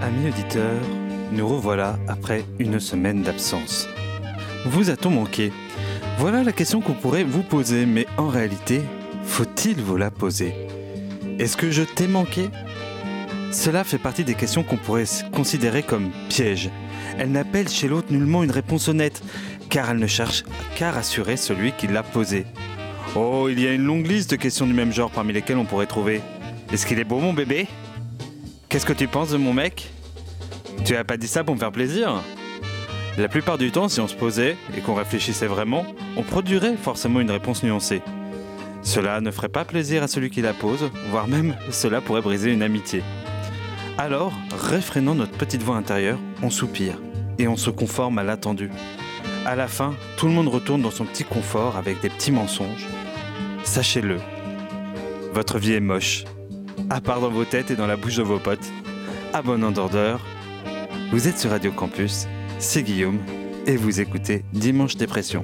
Amis auditeurs, nous revoilà après une semaine d'absence. Vous a-t-on manqué? Voilà la question qu'on pourrait vous poser, mais en réalité, faut-il vous la poser? Est-ce que je t'ai manqué? Cela fait partie des questions qu'on pourrait considérer comme pièges. Elle n'appelle chez l'autre nullement une réponse honnête, car elle ne cherche qu'à rassurer celui qui l'a posée. Oh, il y a une longue liste de questions du même genre parmi lesquelles on pourrait trouver. Est-ce qu'il est beau mon bébé? Qu'est-ce que tu penses de mon mec? Tu as pas dit ça pour me faire plaisir La plupart du temps, si on se posait et qu'on réfléchissait vraiment, on produirait forcément une réponse nuancée. Cela ne ferait pas plaisir à celui qui la pose, voire même cela pourrait briser une amitié. Alors, réfrénant notre petite voix intérieure, on soupire et on se conforme à l'attendu. À la fin, tout le monde retourne dans son petit confort avec des petits mensonges. Sachez-le, votre vie est moche, à part dans vos têtes et dans la bouche de vos potes. À bon entendeur, vous êtes sur Radio Campus, c'est Guillaume, et vous écoutez Dimanche Dépression.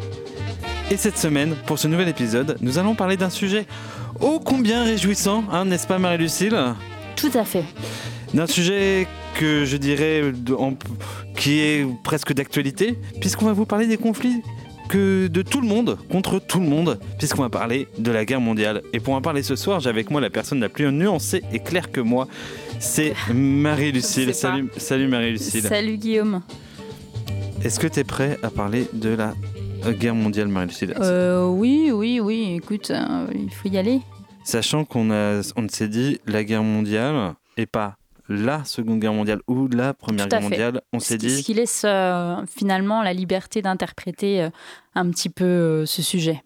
Et cette semaine, pour ce nouvel épisode, nous allons parler d'un sujet ô combien réjouissant, hein, n'est-ce pas Marie-Lucille? Tout à fait. D'un sujet que je dirais en- qui est presque d'actualité, puisqu'on va vous parler des conflits que de tout le monde contre tout le monde, puisqu'on va parler de la guerre mondiale. Et pour en parler ce soir, j'ai avec moi la personne la plus nuancée et claire que moi, c'est Marie-Lucille. Salut Marie-Lucille. Salut Guillaume. Est-ce que tu es prêt à parler de la euh, guerre mondiale, Marie-Lucille Euh, oui, oui, oui, écoute, euh, il faut y aller. Sachant qu'on a, on s'est dit la guerre mondiale et pas la seconde guerre mondiale ou la première guerre fait. mondiale, on s'est dit Ce qui laisse euh, finalement la liberté d'interpréter euh, un petit peu ce sujet.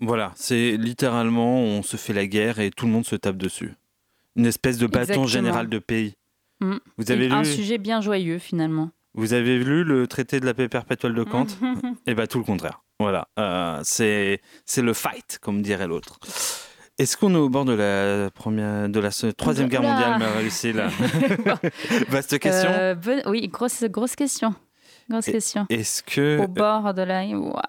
Voilà, c'est littéralement on se fait la guerre et tout le monde se tape dessus. Une espèce de bâton Exactement. général de pays. Mm. Vous avez un sujet bien joyeux finalement. Vous avez lu le traité de la paix perpétuelle de Kant Eh bien, tout le contraire. Voilà, Euh, c'est le fight, comme dirait l'autre. Est-ce qu'on est au bord de la première, de la troisième guerre mondiale, Vaste question. Euh, bonne- Oui, grosse, grosse question. Grosse question. Est-ce que Au bord de la. Ouah,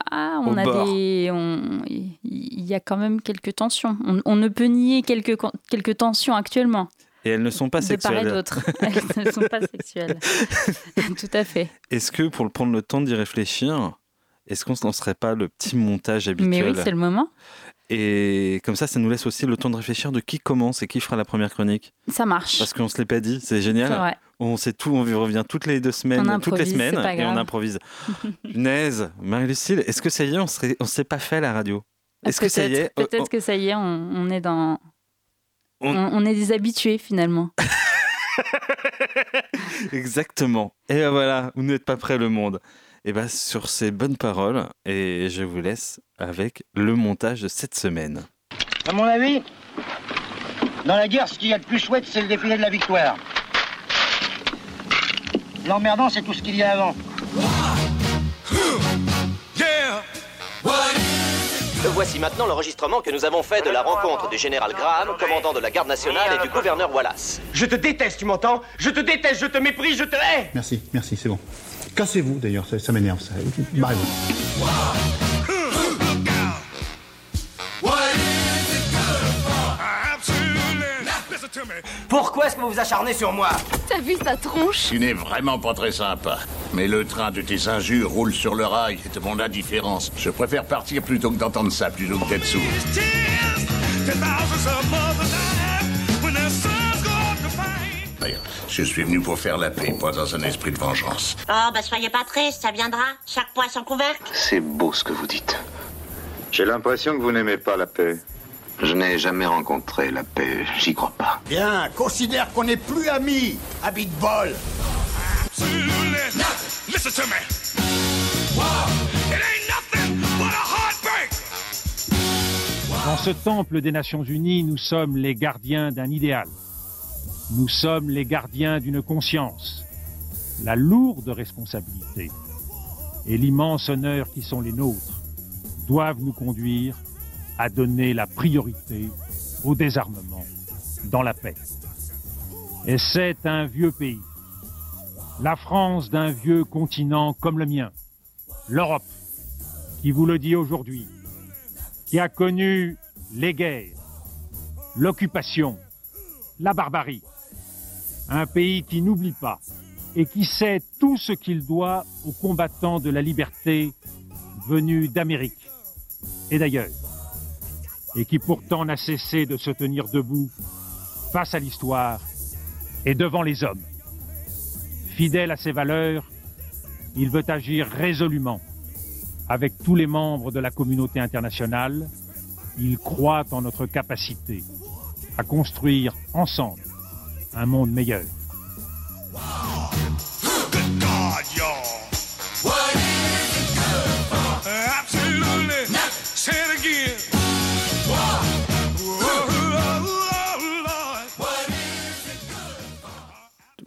on a bord. des. on- Il y a quand même quelques tensions. On, on ne peut nier quelques, quelques tensions actuellement. Et elles ne sont pas de part et sexuelles d'autre. Elles ne sont pas sexuelles. Tout à fait. Est-ce que pour prendre le temps d'y réfléchir, est-ce qu'on ne serait pas le petit montage habituel Mais oui, c'est le moment. Et comme ça, ça nous laisse aussi le temps de réfléchir de qui commence et qui fera la première chronique. Ça marche. Parce qu'on se l'est pas dit, c'est génial. vrai. On sait tout, on revient toutes les deux semaines, toutes les semaines, et on improvise. Punaise, Marie-Lucille, est-ce que ça y est, on on s'est pas fait à la radio? Est-ce que ça y est Peut-être que ça y est, on, on est dans. On- On, on est des habitués finalement. Exactement. Et ben voilà, vous n'êtes pas prêt le monde. Et bien sur ces bonnes paroles, et je vous laisse avec le montage de cette semaine. À mon avis, dans la guerre, ce qu'il y a de plus chouette, c'est le défilé de la victoire. L'emmerdant, c'est tout ce qu'il y a avant. Voici maintenant l'enregistrement que nous avons fait de la rencontre du général Graham, commandant de la garde nationale, et du gouverneur Wallace. Je te déteste, tu m'entends? Je te déteste, je te méprise, je te hais Merci, merci, c'est bon. Cassez-vous d'ailleurs, ça, ça m'énerve ça. Barrez-vous. Pourquoi est-ce que vous vous acharnez sur moi T'as vu sa tronche Tu n'es vraiment pas très sympa. Mais le train de tes injures roule sur le rail et de mon indifférence. Je préfère partir plutôt que d'entendre ça, plutôt que d'être sourd. D'ailleurs, Je suis venu pour faire la paix, pas dans un esprit de vengeance. Oh, bah soyez pas triste, ça viendra. Chaque poids son couvercle. C'est beau ce que vous dites. J'ai l'impression que vous n'aimez pas la paix. Je n'ai jamais rencontré la paix, j'y crois pas. Bien, considère qu'on n'est plus amis, habit de bol. Dans ce temple des Nations Unies, nous sommes les gardiens d'un idéal. Nous sommes les gardiens d'une conscience. La lourde responsabilité et l'immense honneur qui sont les nôtres doivent nous conduire a donné la priorité au désarmement dans la paix. Et c'est un vieux pays, la France d'un vieux continent comme le mien, l'Europe, qui vous le dit aujourd'hui, qui a connu les guerres, l'occupation, la barbarie, un pays qui n'oublie pas et qui sait tout ce qu'il doit aux combattants de la liberté venus d'Amérique et d'ailleurs, et qui pourtant n'a cessé de se tenir debout face à l'histoire et devant les hommes. Fidèle à ses valeurs, il veut agir résolument avec tous les membres de la communauté internationale. Il croit en notre capacité à construire ensemble un monde meilleur.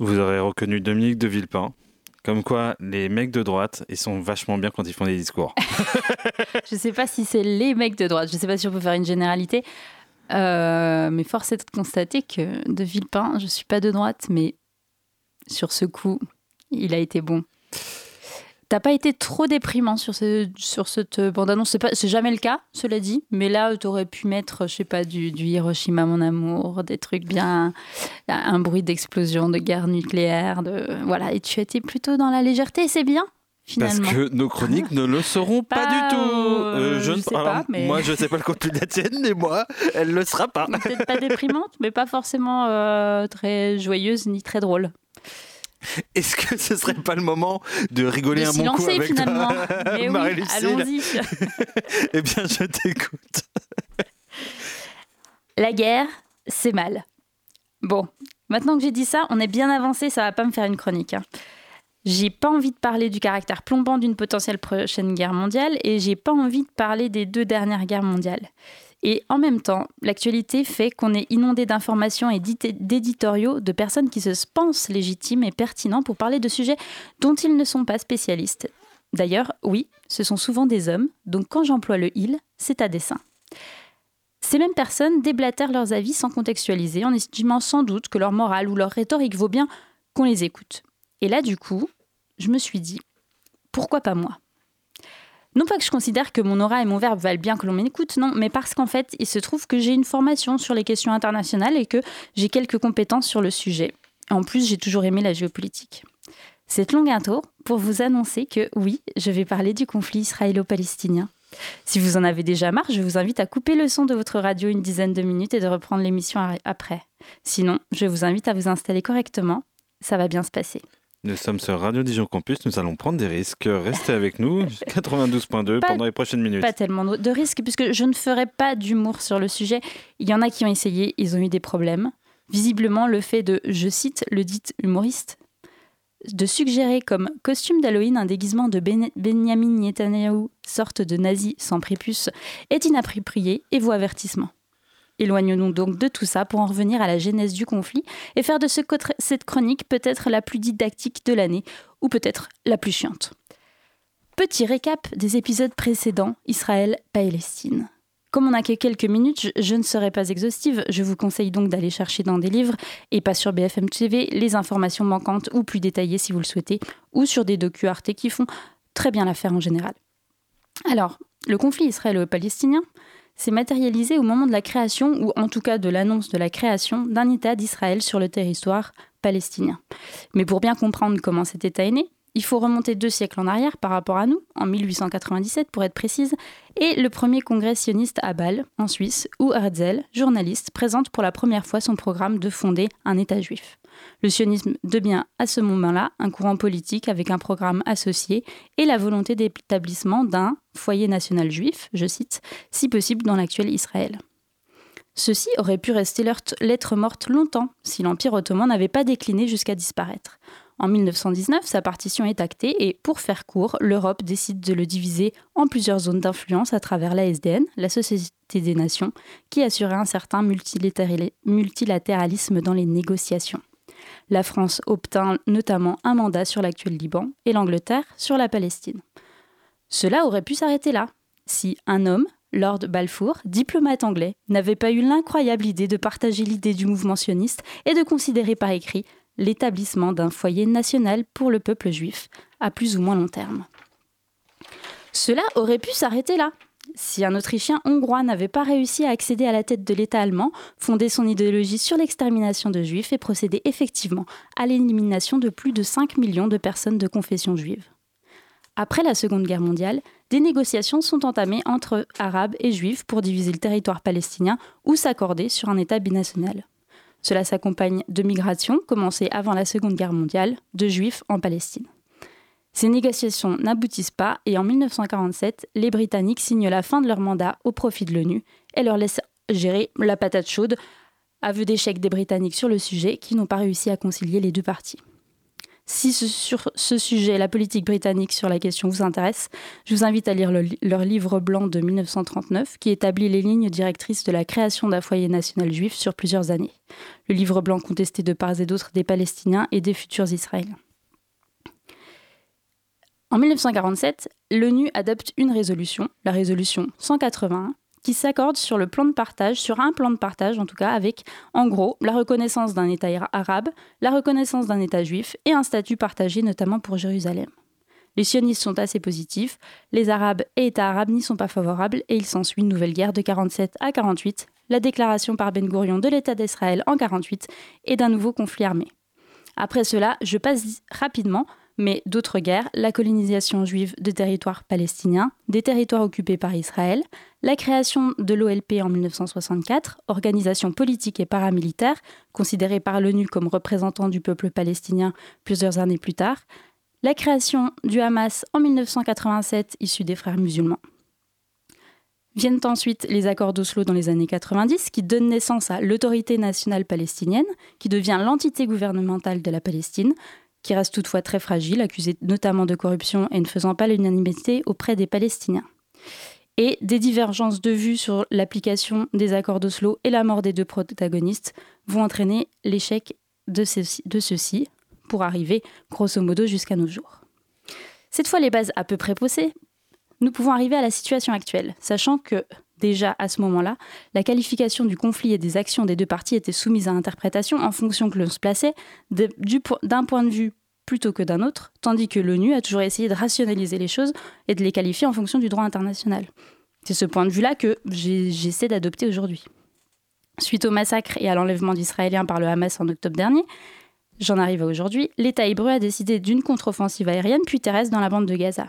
Vous aurez reconnu Dominique de Villepin. Comme quoi, les mecs de droite, ils sont vachement bien quand ils font des discours. je ne sais pas si c'est les mecs de droite, je ne sais pas si on peut faire une généralité. Euh, mais force est de constater que de Villepin, je ne suis pas de droite, mais sur ce coup, il a été bon. T'as pas été trop déprimant sur, ce, sur cette bande-annonce C'est jamais le cas, cela dit. Mais là, tu aurais pu mettre, je sais pas, du, du, Hiroshima, mon amour, des trucs bien. un bruit d'explosion, de guerre nucléaire. De, voilà. Et tu étais plutôt dans la légèreté, c'est bien. Finalement. Parce que nos chroniques ne le seront pas, du tout. Euh, je ne sais pas, mais... Moi, je ne sais pas le contenu de la tienne, mais moi, elle ne le sera pas. Peut-être pas déprimante, mais pas forcément euh, très joyeuse ni très drôle. Est-ce que ce serait pas le moment de rigoler de un bon coup avec finalement. toi, Mais Marie-Lucille allons-y. Eh bien, je t'écoute. La guerre, c'est mal. Bon, maintenant que j'ai dit ça, on est bien avancé, ça va pas me faire une chronique. Hein. J'ai pas envie de parler du caractère plombant d'une potentielle prochaine guerre mondiale et j'ai pas envie de parler des deux dernières guerres mondiales. Et en même temps, l'actualité fait qu'on est inondé d'informations et d'éditoriaux de personnes qui se pensent légitimes et pertinents pour parler de sujets dont ils ne sont pas spécialistes. D'ailleurs, oui, ce sont souvent des hommes, donc quand j'emploie le il, c'est à dessein. Ces mêmes personnes déblatèrent leurs avis sans contextualiser, en estimant sans doute que leur morale ou leur rhétorique vaut bien qu'on les écoute. Et là, du coup, je me suis dit, pourquoi pas moi? Non pas que je considère que mon aura et mon verbe valent bien que l'on m'écoute, non, mais parce qu'en fait, il se trouve que j'ai une formation sur les questions internationales et que j'ai quelques compétences sur le sujet. En plus, j'ai toujours aimé la géopolitique. Cette longue intro pour vous annoncer que oui, je vais parler du conflit israélo-palestinien. Si vous en avez déjà marre, je vous invite à couper le son de votre radio une dizaine de minutes et de reprendre l'émission après. Sinon, je vous invite à vous installer correctement. Ça va bien se passer. Nous sommes sur Radio Dijon Campus, nous allons prendre des risques. Restez avec nous, 92.2 pendant les prochaines minutes. Pas tellement de risques, puisque je ne ferai pas d'humour sur le sujet. Il y en a qui ont essayé, ils ont eu des problèmes. Visiblement, le fait de, je cite le dit humoriste, de suggérer comme costume d'Halloween un déguisement de ben Benjamin Netanyahu, sorte de nazi sans prépuce, est inapproprié et vaut avertissement. Éloignons-nous donc de tout ça pour en revenir à la genèse du conflit et faire de ce cette chronique peut-être la plus didactique de l'année, ou peut-être la plus chiante. Petit récap des épisodes précédents, Israël-Palestine. Comme on n'a que quelques minutes, je, ne serai pas exhaustive, je vous conseille donc d'aller chercher dans des livres, et pas sur BFM TV, les informations manquantes ou plus détaillées si vous le souhaitez, ou sur des docu Arte qui font très bien l'affaire en général. Alors, le conflit israélo-palestinien, s'est matérialisé au moment de la création, ou en tout cas de l'annonce de la création, d'un État d'Israël sur le territoire palestinien. Mais pour bien comprendre comment cet État est né, il faut remonter deux siècles en arrière par rapport à nous, en 1897 pour être précise, et le premier congrès sioniste à Bâle, en Suisse, où Herzl, journaliste, présente pour la première fois son programme de fonder un État juif. Le sionisme devient à ce moment-là un courant politique avec un programme associé et la volonté d'établissement d'un foyer national juif, je cite, si possible dans l'actuel Israël. Ceci aurait pu rester lettre morte longtemps si l'Empire ottoman n'avait pas décliné jusqu'à disparaître. En 1919, sa partition est actée et, pour faire court, l'Europe décide de le diviser en plusieurs zones d'influence à travers la SDN, la Société des Nations, qui assurait un certain multilatéralisme dans les négociations. La France obtint notamment un mandat sur l'actuel Liban et l'Angleterre sur la Palestine. Cela aurait pu s'arrêter là, si un homme, Lord Balfour, diplomate anglais, n'avait pas eu l'incroyable idée de partager l'idée du mouvement sioniste et de considérer par écrit l'établissement d'un foyer national pour le peuple juif, à plus ou moins long terme. Cela aurait pu s'arrêter là, si un Autrichien hongrois n'avait pas réussi à accéder à la tête de l'État allemand, fonder son idéologie sur l'extermination de juifs et procéder effectivement à l'élimination de plus de 5 millions de personnes de confession juive. Après la Seconde Guerre mondiale, des négociations sont entamées entre Arabes et Juifs pour diviser le territoire palestinien ou s'accorder sur un État binational. Cela s'accompagne de migrations commencées avant la Seconde Guerre mondiale de Juifs en Palestine. Ces négociations n'aboutissent pas et en 1947, les Britanniques signent la fin de leur mandat au profit de l'ONU et leur laissent gérer la patate chaude, aveu d'échec des Britanniques sur le sujet qui n'ont pas réussi à concilier les deux parties. Si sur ce sujet, la politique britannique sur la question vous intéresse, je vous invite à lire leur livre blanc de 1939 qui établit les lignes directrices de la création d'un foyer national juif sur plusieurs années. Le livre blanc contesté de part et d'autre des Palestiniens et des futurs Israéliens. En 1947, l'ONU adopte une résolution, la résolution 181, qui s'accorde sur le plan de partage, sur un plan de partage en tout cas, avec en gros la reconnaissance d'un État arabe, la reconnaissance d'un État juif et un statut partagé notamment pour Jérusalem. Les sionistes sont assez positifs, les Arabes et États arabes n'y sont pas favorables et il s'ensuit une nouvelle guerre de 47 à 48, la déclaration par Ben Gurion de l'État d'Israël en 48 et d'un nouveau conflit armé. Après cela, je passe rapidement mais d'autres guerres, la colonisation juive de territoires palestiniens, des territoires occupés par Israël, la création de l'OLP en 1964, organisation politique et paramilitaire, considérée par l'ONU comme représentant du peuple palestinien plusieurs années plus tard, la création du Hamas en 1987, issu des frères musulmans. Viennent ensuite les accords d'Oslo dans les années 90 qui donnent naissance à l'autorité nationale palestinienne, qui devient l'entité gouvernementale de la Palestine, qui reste toutefois très fragile, accusé notamment de corruption et ne faisant pas l'unanimité auprès des Palestiniens. Et des divergences de vues sur l'application des accords d'Oslo et la mort des deux protagonistes vont entraîner l'échec de ceux-ci pour arriver grosso modo jusqu'à nos jours. Cette fois les bases à peu près posées, nous pouvons arriver à la situation actuelle, sachant que déjà à ce moment-là, la qualification du conflit et des actions des deux parties était soumise à interprétation en fonction que l'on se plaçait d'un point de vue plutôt que d'un autre, tandis que l'ONU a toujours essayé de rationaliser les choses et de les qualifier en fonction du droit international. C'est ce point de vue-là que j'essaie d'adopter aujourd'hui. Suite au massacre et à l'enlèvement d'Israéliens par le Hamas en octobre dernier, j'en arrive à aujourd'hui, l'État hébreu a décidé d'une contre-offensive aérienne puis terrestre dans la bande de Gaza.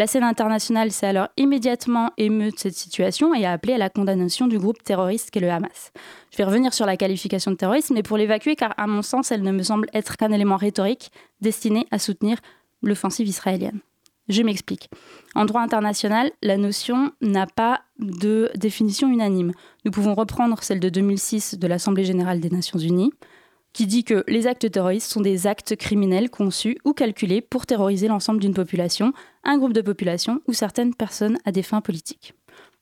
La scène internationale s'est alors immédiatement émue de cette situation et a appelé à la condamnation du groupe terroriste qu'est le Hamas. Je vais revenir sur la qualification de terrorisme, mais pour l'évacuer, car à mon sens, elle ne me semble être qu'un élément rhétorique destiné à soutenir l'offensive israélienne. Je m'explique. En droit international, la notion n'a pas de définition unanime. Nous pouvons reprendre celle de 2006 de l'Assemblée générale des Nations unies, qui dit que les actes terroristes sont des actes criminels conçus ou calculés pour terroriser l'ensemble d'une population, un groupe de population ou certaines personnes à des fins politiques.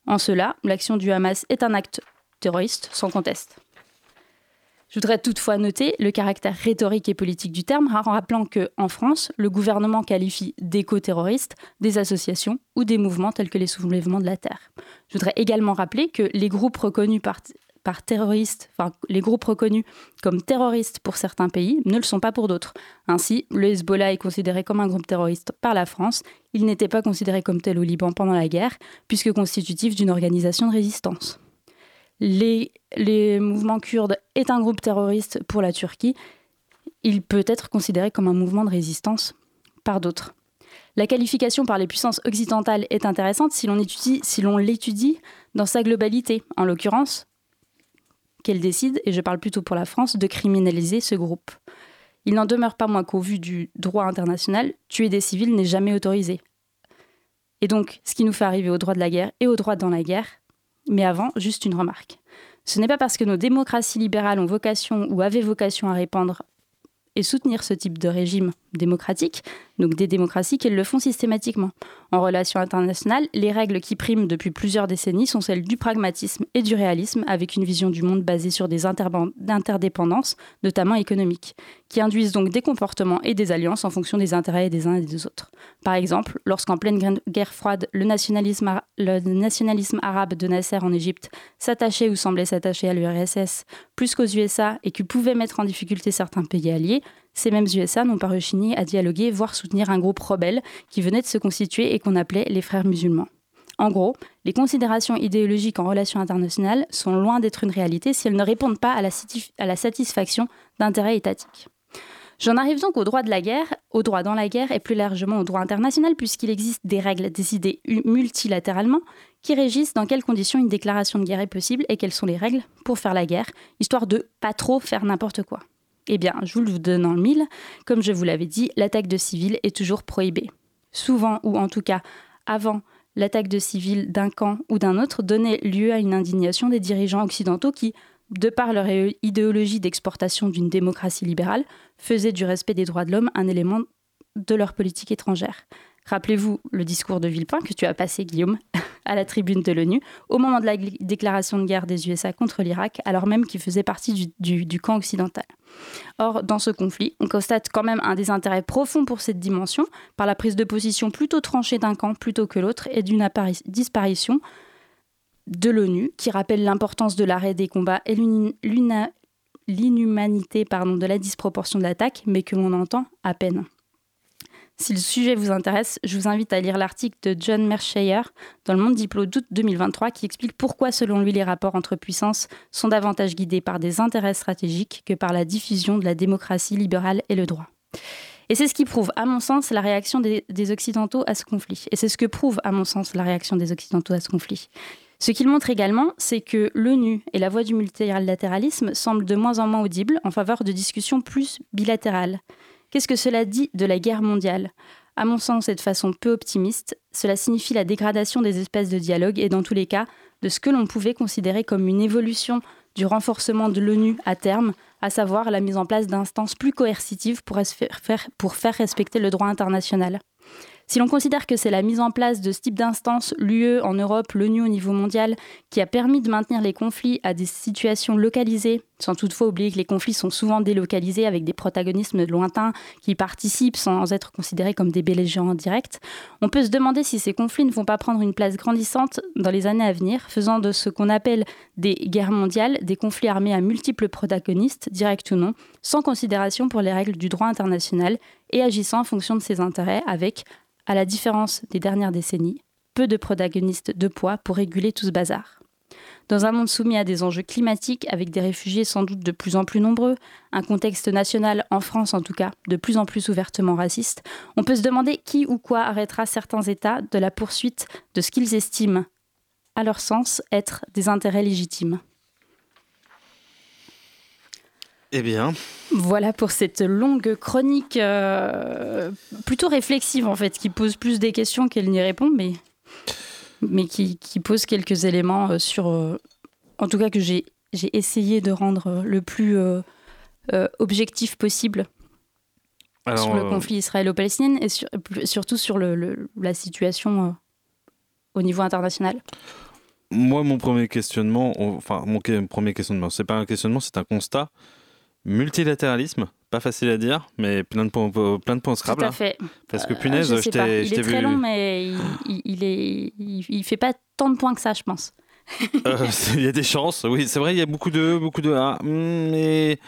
En cela, l'action du Hamas est un acte terroriste sans conteste. Je voudrais toutefois noter le caractère rhétorique et politique du terme en rappelant que, en France, le gouvernement qualifie d'éco-terroristes des associations ou des mouvements tels que les soulèvements de la Terre. Je voudrais également rappeler que les groupes reconnus par par terroristes, enfin les groupes reconnus comme terroristes pour certains pays ne le sont pas pour d'autres. Ainsi, le Hezbollah est considéré comme un groupe terroriste par la France. Il n'était pas considéré comme tel au Liban pendant la guerre, puisque constitutif d'une organisation de résistance. Les, mouvements kurdes est un groupe terroriste pour la Turquie. Il peut être considéré comme un mouvement de résistance par d'autres. La qualification par les puissances occidentales est intéressante si l'on l'étudie dans sa globalité. En l'occurrence, qu'elle décide, et je parle plutôt pour la France, de criminaliser ce groupe. Il n'en demeure pas moins qu'au vu du droit international, tuer des civils n'est jamais autorisé. Et donc, ce qui nous fait arriver au droit de la guerre et au droit dans la guerre, mais avant, juste une remarque. Ce n'est pas parce que nos démocraties libérales ont vocation ou avaient vocation à répandre et soutenir ce type de régime démocratique, donc des démocraties, qu'elles le font systématiquement. En relations internationales, les règles qui priment depuis plusieurs décennies sont celles du pragmatisme et du réalisme, avec une vision du monde basée sur des interdépendances, notamment économiques, qui induisent donc des comportements et des alliances en fonction des intérêts des uns et des autres. Par exemple, lorsqu'en pleine guerre froide, le nationalisme, le nationalisme arabe de Nasser en Égypte s'attachait ou semblait s'attacher à l'URSS plus qu'aux USA et qui pouvait mettre en difficulté certains pays alliés, ces mêmes USA n'ont pas rechigné à dialoguer, voire soutenir un groupe rebelle qui venait de se constituer et qu'on appelait les frères musulmans. En gros, les considérations idéologiques en relations internationales sont loin d'être une réalité si elles ne répondent pas à la, satisfaction d'intérêts étatiques. J'en arrive donc au droit de la guerre, au droit dans la guerre et plus largement au droit international puisqu'il existe des règles décidées multilatéralement qui régissent dans quelles conditions une déclaration de guerre est possible et quelles sont les règles pour faire la guerre, histoire de pas trop faire n'importe quoi. Eh bien, je vous le donne en mille. Comme je vous l'avais dit, l'attaque de civils est toujours prohibée. Souvent, ou en tout cas avant, l'attaque de civils d'un camp ou d'un autre donnait lieu à une indignation des dirigeants occidentaux qui, de par leur idéologie d'exportation d'une démocratie libérale, faisaient du respect des droits de l'homme un élément de leur politique étrangère. Rappelez-vous le discours de Villepin que tu as passé, Guillaume, à la tribune de l'ONU, au moment de la déclaration de guerre des USA contre l'Irak, alors même qu'il faisait partie du, camp occidental. Or, dans ce conflit, on constate quand même un désintérêt profond pour cette dimension, par la prise de position plutôt tranchée d'un camp plutôt que l'autre, et d'une disparition de l'ONU, qui rappelle l'importance de l'arrêt des combats et l'inhumanité de la disproportion de l'attaque, mais que l'on entend à peine. Si le sujet vous intéresse, je vous invite à lire l'article de John Mershire dans le Monde Diplo d'août 2023 qui explique pourquoi, selon lui, les rapports entre puissances sont davantage guidés par des intérêts stratégiques que par la diffusion de la démocratie libérale et le droit. Et c'est ce qui prouve, à mon sens, la réaction des, des Occidentaux à ce conflit. Et c'est ce que prouve, à mon sens, la réaction des Occidentaux à ce conflit. Ce qu'il montre également, c'est que l'ONU et la voie du multilatéralisme semblent de moins en moins audibles en faveur de discussions plus bilatérales. Qu'est-ce que cela dit de la guerre mondiale? À mon sens, et de façon peu optimiste, cela signifie la dégradation des espèces de dialogue et dans tous les cas, de ce que l'on pouvait considérer comme une évolution du renforcement de l'ONU à terme, à savoir la mise en place d'instances plus coercitives pour faire respecter le droit international. Si l'on considère que c'est la mise en place de ce type d'instance, l'UE en Europe, l'ONU au niveau mondial, qui a permis de maintenir les conflits à des situations localisées, sans toutefois oublier que les conflits sont souvent délocalisés avec des protagonismes lointains qui participent sans être considérés comme des belligérants directs, on peut se demander si ces conflits ne vont pas prendre une place grandissante dans les années à venir, faisant de ce qu'on appelle des guerres mondiales des conflits armés à multiples protagonistes, directs ou non, sans considération pour les règles du droit international et agissant en fonction de ses intérêts avec à la différence des dernières décennies, peu de protagonistes de poids pour réguler tout ce bazar. Dans un monde soumis à des enjeux climatiques, avec des réfugiés sans doute de plus en plus nombreux, un contexte national, en France en tout cas, de plus en plus ouvertement raciste, on peut se demander qui ou quoi arrêtera certains États de la poursuite de ce qu'ils estiment, à leur sens, être des intérêts légitimes. Eh bien. Voilà pour cette longue chronique euh, plutôt réflexive en fait, qui pose plus des questions qu'elle n'y répond, mais, mais qui, qui, pose quelques éléments euh, sur. Euh, en tout cas, que j'ai essayé de rendre le plus objectif possible sur le conflit israélo-palestinien et surtout sur le, la situation au niveau international. Moi, mon premier questionnement, enfin, mon premier questionnement, c'est pas un questionnement, c'est un constat. Multilatéralisme, pas facile à dire, mais plein de points, plein de points Scrabble. Tout à fait. Parce que euh, punaise, je, t'ai vu. Il est très long, mais il, il, est, il, fait pas tant de points que ça, je pense. Euh, il y a des chances, oui, c'est vrai, il y a beaucoup de, beaucoup de A, mais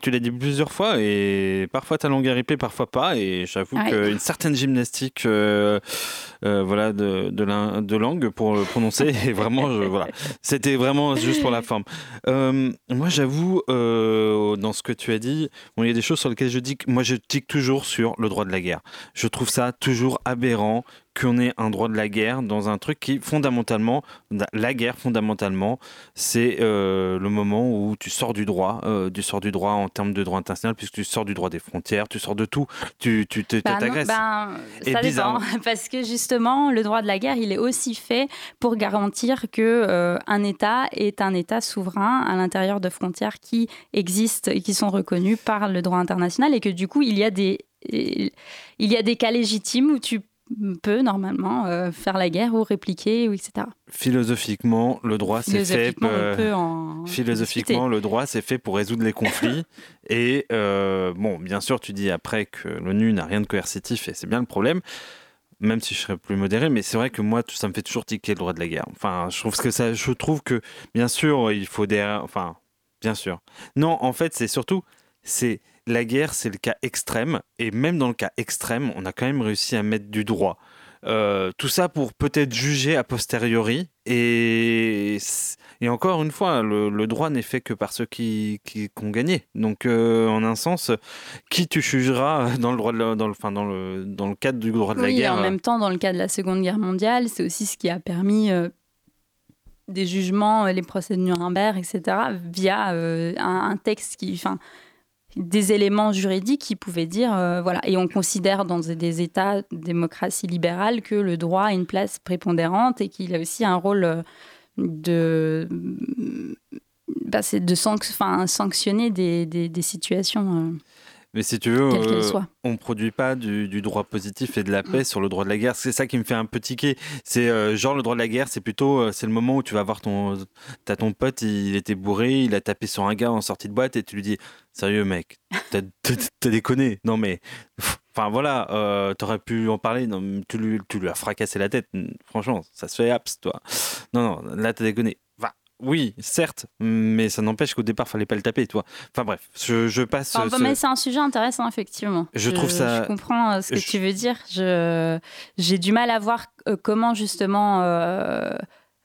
tu l'as dit plusieurs fois et parfois ta langue RIP, parfois pas. Et j'avoue qu'une certaine gymnastique euh, euh, voilà, de, de, langue pour le prononcer, et vraiment, voilà, c'était vraiment juste pour la forme. Euh, moi, j'avoue, dans ce que tu as dit, il y a des choses sur lesquelles je dis que moi, je tique toujours sur le droit de la guerre. Je trouve ça toujours aberrant qu'on ait un droit de la guerre dans un truc qui, fondamentalement, la guerre, fondamentalement, c'est euh, le moment où tu sors du droit, euh, tu sors du droit en termes de droit international, puisque tu sors du droit des frontières, tu sors de tout, tu t'agresses. Bah ben, ça dépend, parce que justement, le droit de la guerre, il est aussi fait pour garantir que euh, un État est un État souverain à l'intérieur de frontières qui existent et qui sont reconnues par le droit international, et que du coup, il y a des il y a des cas légitimes où tu peut normalement euh, faire la guerre ou répliquer ou etc. Philosophiquement, le droit c'est fait. Philosophiquement, le droit c'est fait pour résoudre les conflits. et euh, bon, bien sûr, tu dis après que l'ONU n'a rien de coercitif et c'est bien le problème. Même si je serais plus modéré, mais c'est vrai que moi, ça me fait toujours tiquer le droit de la guerre. Enfin, je trouve que ça, je trouve que bien sûr, il faut des, enfin, bien sûr. Non, en fait, c'est surtout, c'est la guerre, c'est le cas extrême, et même dans le cas extrême, on a quand même réussi à mettre du droit. Euh, tout ça pour peut-être juger a posteriori. Et, et encore une fois, le, droit n'est fait que par ceux qui, qui, ont gagné. Donc, euh, en un sens, qui tu jugeras dans le, droit dans le, enfin, dans le, dans le cadre du droit de la guerre En même temps, dans le cas de la Seconde Guerre mondiale, c'est aussi ce qui a permis euh, des jugements, les procès de Nuremberg, etc., via un, un, texte qui. Enfin, des éléments juridiques qui pouvaient dire, euh, voilà, et on considère dans des États démocratie libérale que le droit a une place prépondérante et qu'il a aussi un rôle euh, de, bah, de sanctionner des, des, situations. Mais si tu veux, euh, on ne produit pas du, droit positif et de la paix sur le droit de la guerre. C'est ça qui me fait un peu tiquer. C'est euh, genre le droit de la guerre, c'est plutôt euh, c'est le moment où tu vas voir ton as ton pote, il était bourré, il a tapé sur un gars en sortie de boîte et tu lui dis sérieux mec, t'as déconné. Non mais Enfin voilà, t'aurais pu en parler, non, tu, lui, tu lui as fracassé la tête. Franchement, ça se fait apps, toi. Non, non, là t'as déconné. Oui, certes, mais ça n'empêche qu'au départ, fallait pas le taper, toi. Enfin bref, je, passe. Mais c'est un sujet intéressant, effectivement. Je, trouve ça. Je comprends euh, ce que tu veux dire. Je j'ai du mal à voir euh, comment justement. Euh,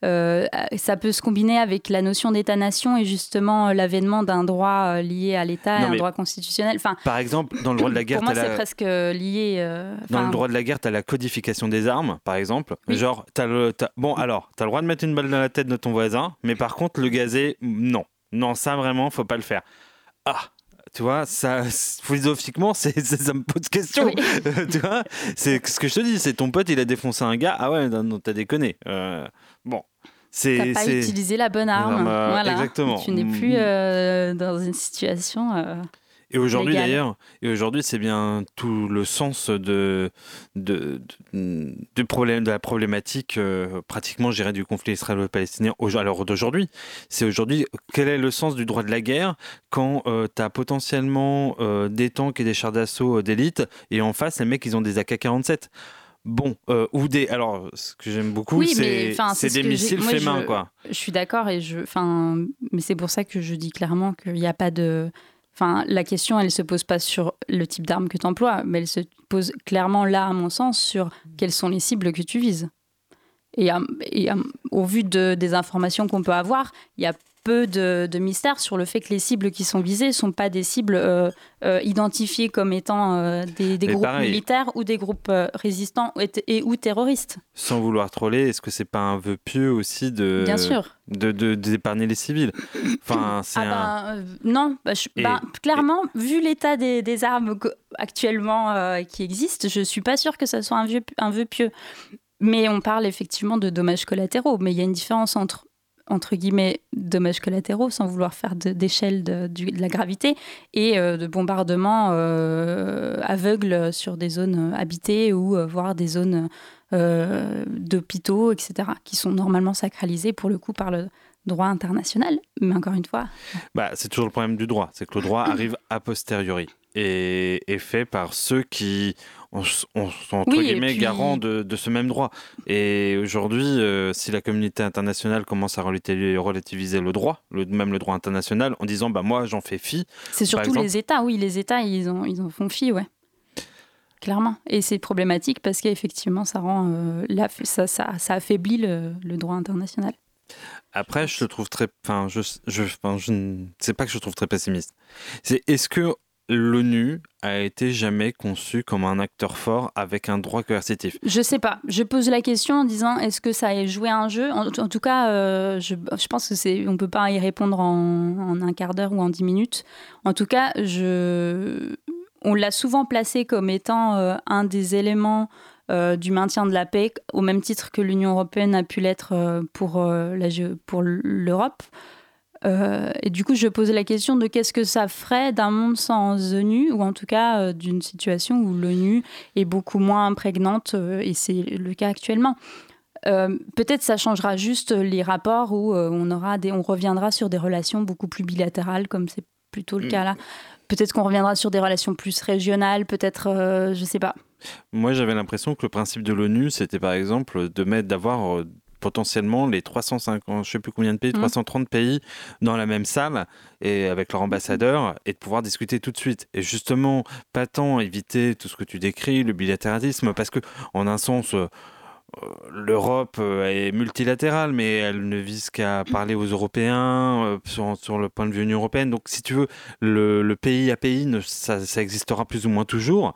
euh, ça peut se combiner avec la notion d'État-nation et justement euh, l'avènement d'un droit euh, lié à l'État, un droit constitutionnel. Enfin, par exemple, dans le droit de la guerre, pour moi, c'est presque lié. dans le droit de la guerre, tu as la codification des armes, par exemple. Genre, as le, bon, alors, tu as le droit de mettre une balle dans la tête de ton voisin, mais par contre, le gazer, non. Non, ça vraiment, faut pas le faire. Ah, tu vois, ça, philosophiquement, ça me pose question. tu vois, c'est ce que je te dis, c'est ton pote, il a défoncé un gars. Ah ouais, non, t'as déconné. bon, c'est pas utilisé la bonne arme. voilà. Exactement. Tu n'es plus euh, dans une situation. Euh, et aujourd'hui d'ailleurs, et aujourd'hui c'est bien tout le sens de, de, du problème, de la problématique euh, pratiquement gérée du conflit israélo-palestinien l'heure d'aujourd'hui. C'est aujourd'hui quel est le sens du droit de la guerre quand tu as potentiellement des tanks et des chars d'assaut d'élite et en face les mecs ils ont des AK-47 bon euh, ou des alors ce que j'aime beaucoup c'est des missiles faits main quoi. Je suis d'accord et je enfin mais c'est pour ça que je dis clairement qu'il n'y a pas de enfin la question elle se pose pas sur le type d'arme que tu emploies mais elle se pose clairement là à mon sens sur quelles sont les cibles que tu vises. Et, au vu de, des informations qu'on peut avoir il y a peu de, mystère sur le fait que les cibles qui sont visées ne sont pas des cibles euh, euh, identifiées comme étant euh, des, groupes militaires ou des groupes résistants et, ou terroristes. Sans vouloir troller, est-ce que c'est pas un vœu pieux aussi de Bien sûr. de d'épargner les civils? Enfin, c'est ah non, bah, bah, clairement, vu l'état des, armes actuellement qui existent, je suis pas sûre que ça soit un, vieux, un vœu pieux. Mais on parle effectivement de dommages collatéraux. Mais il y a une différence entre entre guillemets, dommages collatéraux, sans vouloir faire d'échelle de, la gravité, et euh, de bombardements euh, aveugles sur des zones habitées ou euh, voire des zones d'hôpitaux, etc., qui sont normalement sacralisées pour le coup par le droit international. Mais encore une fois. Bah, c'est toujours le problème du droit, c'est que le droit arrive a posteriori et est fait par ceux qui on, sont entre guillemets garants de, ce même droit. Et aujourd'hui, euh, si la communauté internationale commence à relativiser le droit, le, même le droit international, en disant bah moi j'en fais fi. C'est surtout les États, oui, les États ils en, ils en font fi, ouais. Clairement. Et c'est problématique parce qu'effectivement, ça rend euh, ça, ça, ça, affaiblit le, le, droit international. Après, je trouve très. Enfin, je, je, enfin, je sais pas que je trouve très pessimiste. C'est est-ce que l'ONU a été jamais conçue comme un acteur fort avec un droit coercitif Je sais pas. Je pose la question en disant est-ce que ça a joué un jeu? En, tout cas, euh, je, pense que c'est on peut pas y répondre en, un quart d'heure ou en dix minutes. En tout cas, je, on l'a souvent placé comme étant euh, un des éléments euh, du maintien de la paix, au même titre que l'Union européenne a pu l'être pour, pour l'Europe. Euh, et du coup, je pose la question de qu'est-ce que ça ferait d'un monde sans ONU, ou en tout cas euh, d'une situation où l'ONU est beaucoup moins prégnante, euh, et c'est le cas actuellement. Peut-être ça changera juste les rapports où on, aura des, on reviendra sur des relations beaucoup plus bilatérales, comme c'est plutôt le mm. cas là. Peut-être qu'on reviendra sur des relations plus régionales, peut-être, je sais pas. Moi, j'avais l'impression que le principe de l'ONU, c'était par exemple de mettre, d'avoir potentiellement les 350, je sais plus combien de pays, 330 mmh. pays dans la même salle et avec leur ambassadeur et de pouvoir discuter tout de suite. Et justement, pas tant éviter tout ce que tu décris, le bilatéralisme, parce que en un sens, euh, l'Europe euh, est multilatérale, mais elle ne vise qu'à parler aux Européens euh, sur, sur, le point de vue Union européenne. Donc, si tu veux, le, pays à pays, ça, ça existera plus ou moins toujours.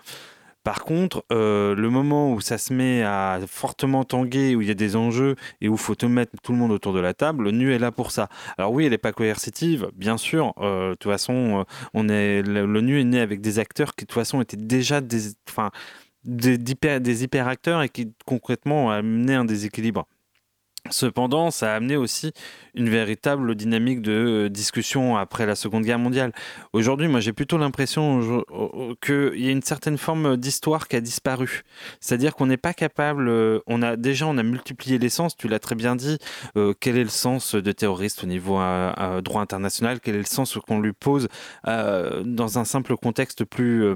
Par contre, euh, le moment où ça se met à fortement tanguer, où il y a des enjeux et où il faut tout mettre tout le monde autour de la table, l'ONU est là pour ça. Alors oui, elle n'est pas coercitive, bien sûr. Euh, de toute façon, euh, on est l'ONU est née avec des acteurs qui de toute façon étaient déjà des, enfin, des, des hyper acteurs et qui concrètement amenaient un déséquilibre. Cependant, ça a amené aussi une véritable dynamique de euh, discussion après la Seconde Guerre mondiale. Aujourd'hui, moi, j'ai plutôt l'impression qu'il y a une certaine forme d'histoire qui a disparu. C'est-à-dire qu'on n'est pas capable. Euh, on a déjà, on a multiplié les sens. Tu l'as très bien dit. Euh, quel est le sens de terroriste au niveau droit international? Quel est le sens qu'on lui pose dans un simple contexte plus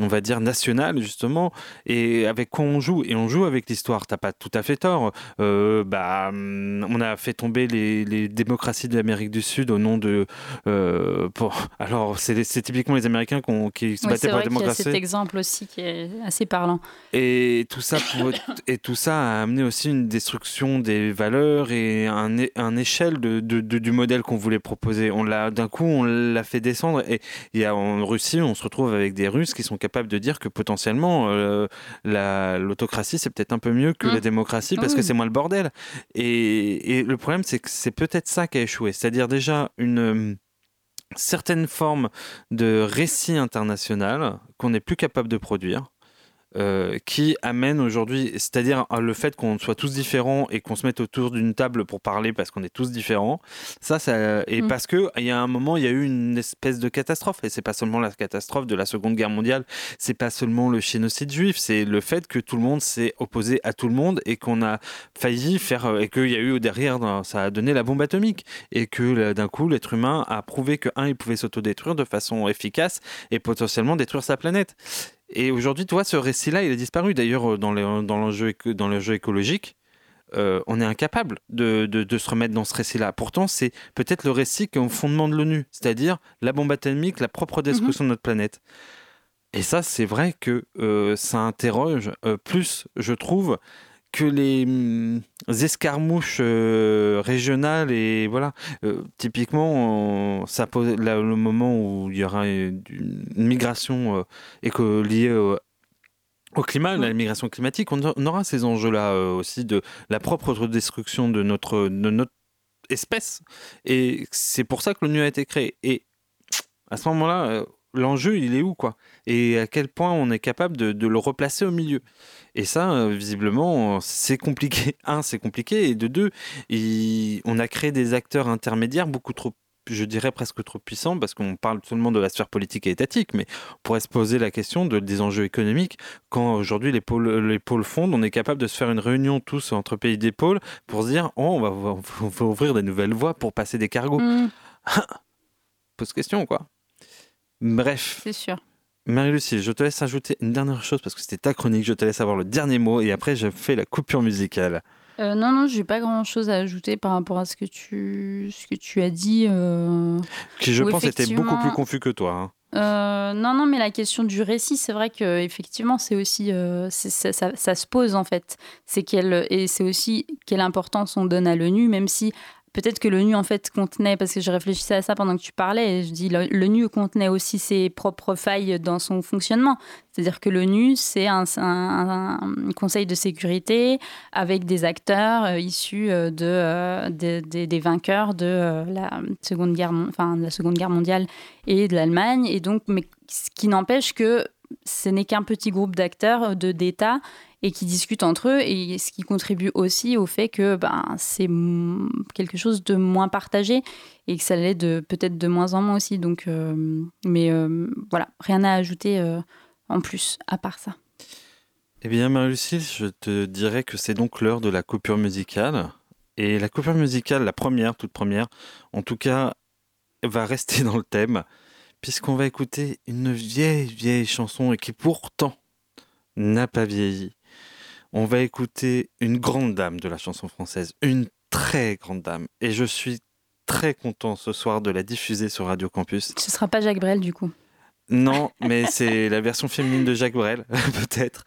on va dire, national, justement, et avec quoi on joue. Et on joue avec l'histoire, t'as pas tout à fait tort. Euh, bah, hum, on a fait tomber les, démocraties de l'Amérique du Sud au nom de... Euh, alors, c'est typiquement les Américains qui se battaient pour la démocratie. C'est cet exemple aussi qui est assez parlant. Et tout ça, et tout ça a amené aussi une destruction des valeurs et un, un échelle de, du modèle qu'on voulait proposer. On l'a D'un coup, on l'a fait descendre. Et, et en Russie, on se retrouve avec des Russes qui sont capables capable de dire que potentiellement euh, l'autocratie c'est peut-être un peu mieux que la mmh. démocratie parce que c'est moins le bordel. Et, le problème c'est que c'est peut-être ça qui a échoué, c'est-à-dire déjà une euh, certaine forme de récit international qu'on n'est plus capable de produire. Euh, qui amène aujourd'hui, c'est-à-dire euh, le fait qu'on soit tous différents et qu'on se mette autour d'une table pour parler parce qu'on est tous différents. Ça, ça et mm. parce que il y a un moment, il y a eu une espèce de catastrophe et c'est pas seulement la catastrophe de la Seconde Guerre mondiale, c'est pas seulement le génocide juif, c'est le fait que tout le monde s'est opposé à tout le monde et qu'on a failli faire euh, et qu'il y a eu derrière, ça a donné la bombe atomique et que d'un coup, l'être humain a prouvé que un, il pouvait s'autodétruire de façon efficace et potentiellement détruire sa planète. Et aujourd'hui, tu vois, ce récit-là, il a disparu. D'ailleurs, euh, dans l'enjeu dans dans écologique, euh, on est incapable de, de, se remettre dans ce récit-là. Pourtant, c'est peut-être le récit qui est au fondement de l'ONU, c'est-à-dire la bombe atomique, la propre destruction de notre planète. Et ça, c'est vrai que euh, ça interroge plus, je trouve, que les hum, escarmouches euh, régionales et voilà euh, typiquement ça pose le moment où il y aura une, migration euh, liée au climat, la migration climatique, on, aura ces enjeux-là aussi de la propre destruction de notre, de notre espèce. Et c'est pour ça que l'ONU a été créée. Et à ce moment-là, l'enjeu, il est où, quoi? Et à quel point on est capable de, le replacer au milieu? Et ça, euh, visiblement, c'est compliqué. Un, c'est compliqué. Et de deux, on a créé des acteurs intermédiaires beaucoup trop je dirais presque trop puissants, parce qu'on parle seulement de la sphère politique et étatique, mais on pourrait se poser la question de, des enjeux économiques. Quand aujourd'hui les pôles, les pôles fondent, on est capable de se faire une réunion tous entre pays des pôles pour se dire oh, on, va, ouvrir des nouvelles voies pour passer des cargos. Mmh. Pose question, quoi. Bref. C'est sûr. Marie-Lucie, je te laisse ajouter une dernière chose parce que c'était ta chronique. Je te laisse avoir le dernier mot et après je fais la coupure musicale. Euh, non, non, j'ai pas grand chose à ajouter par rapport à ce que tu, ce que tu as dit. Euh, Qui, je pense, était beaucoup plus confus que toi. Hein. Euh, non, non, mais la question du récit, c'est vrai que effectivement, c'est aussi ça, ça, se pose en fait. C'est quelle et c'est aussi quelle importance on donne à l'ONU, même si peut-être que l'ONU en fait contenait, parce que je réfléchissais à ça pendant que tu parlais, je dis l'ONU contenait aussi ses propres failles dans son fonctionnement. C'est-à-dire que l'ONU, c'est un, conseil de sécurité avec des acteurs euh, issus euh, de, euh, des vainqueurs de, la seconde guerre, enfin, de la Seconde Guerre mondiale et de l'Allemagne. Et donc, mais ce qui n'empêche que ce n'est qu'un petit groupe d'acteurs, de d'États, et qui discutent entre eux, et ce qui contribue aussi au fait que ben, c'est quelque chose de moins partagé, et que ça l'est de, peut-être de moins en moins aussi. Donc, euh, mais euh, voilà, rien à ajouter euh, en plus, à part ça. Eh bien, Marie-Lucille, je te dirais que c'est donc l'heure de la coupure musicale. Et la coupure musicale, la première, toute première, en tout cas, va rester dans le thème, puisqu'on va écouter une vieille, vieille chanson et qui pourtant n'a pas vieilli. On va écouter une grande dame de la chanson française, une très grande dame. Et je suis très content ce soir de la diffuser sur Radio Campus. Ce sera pas Jacques Brel du coup. Non, mais c'est la version féminine de Jacques Brel, peut-être,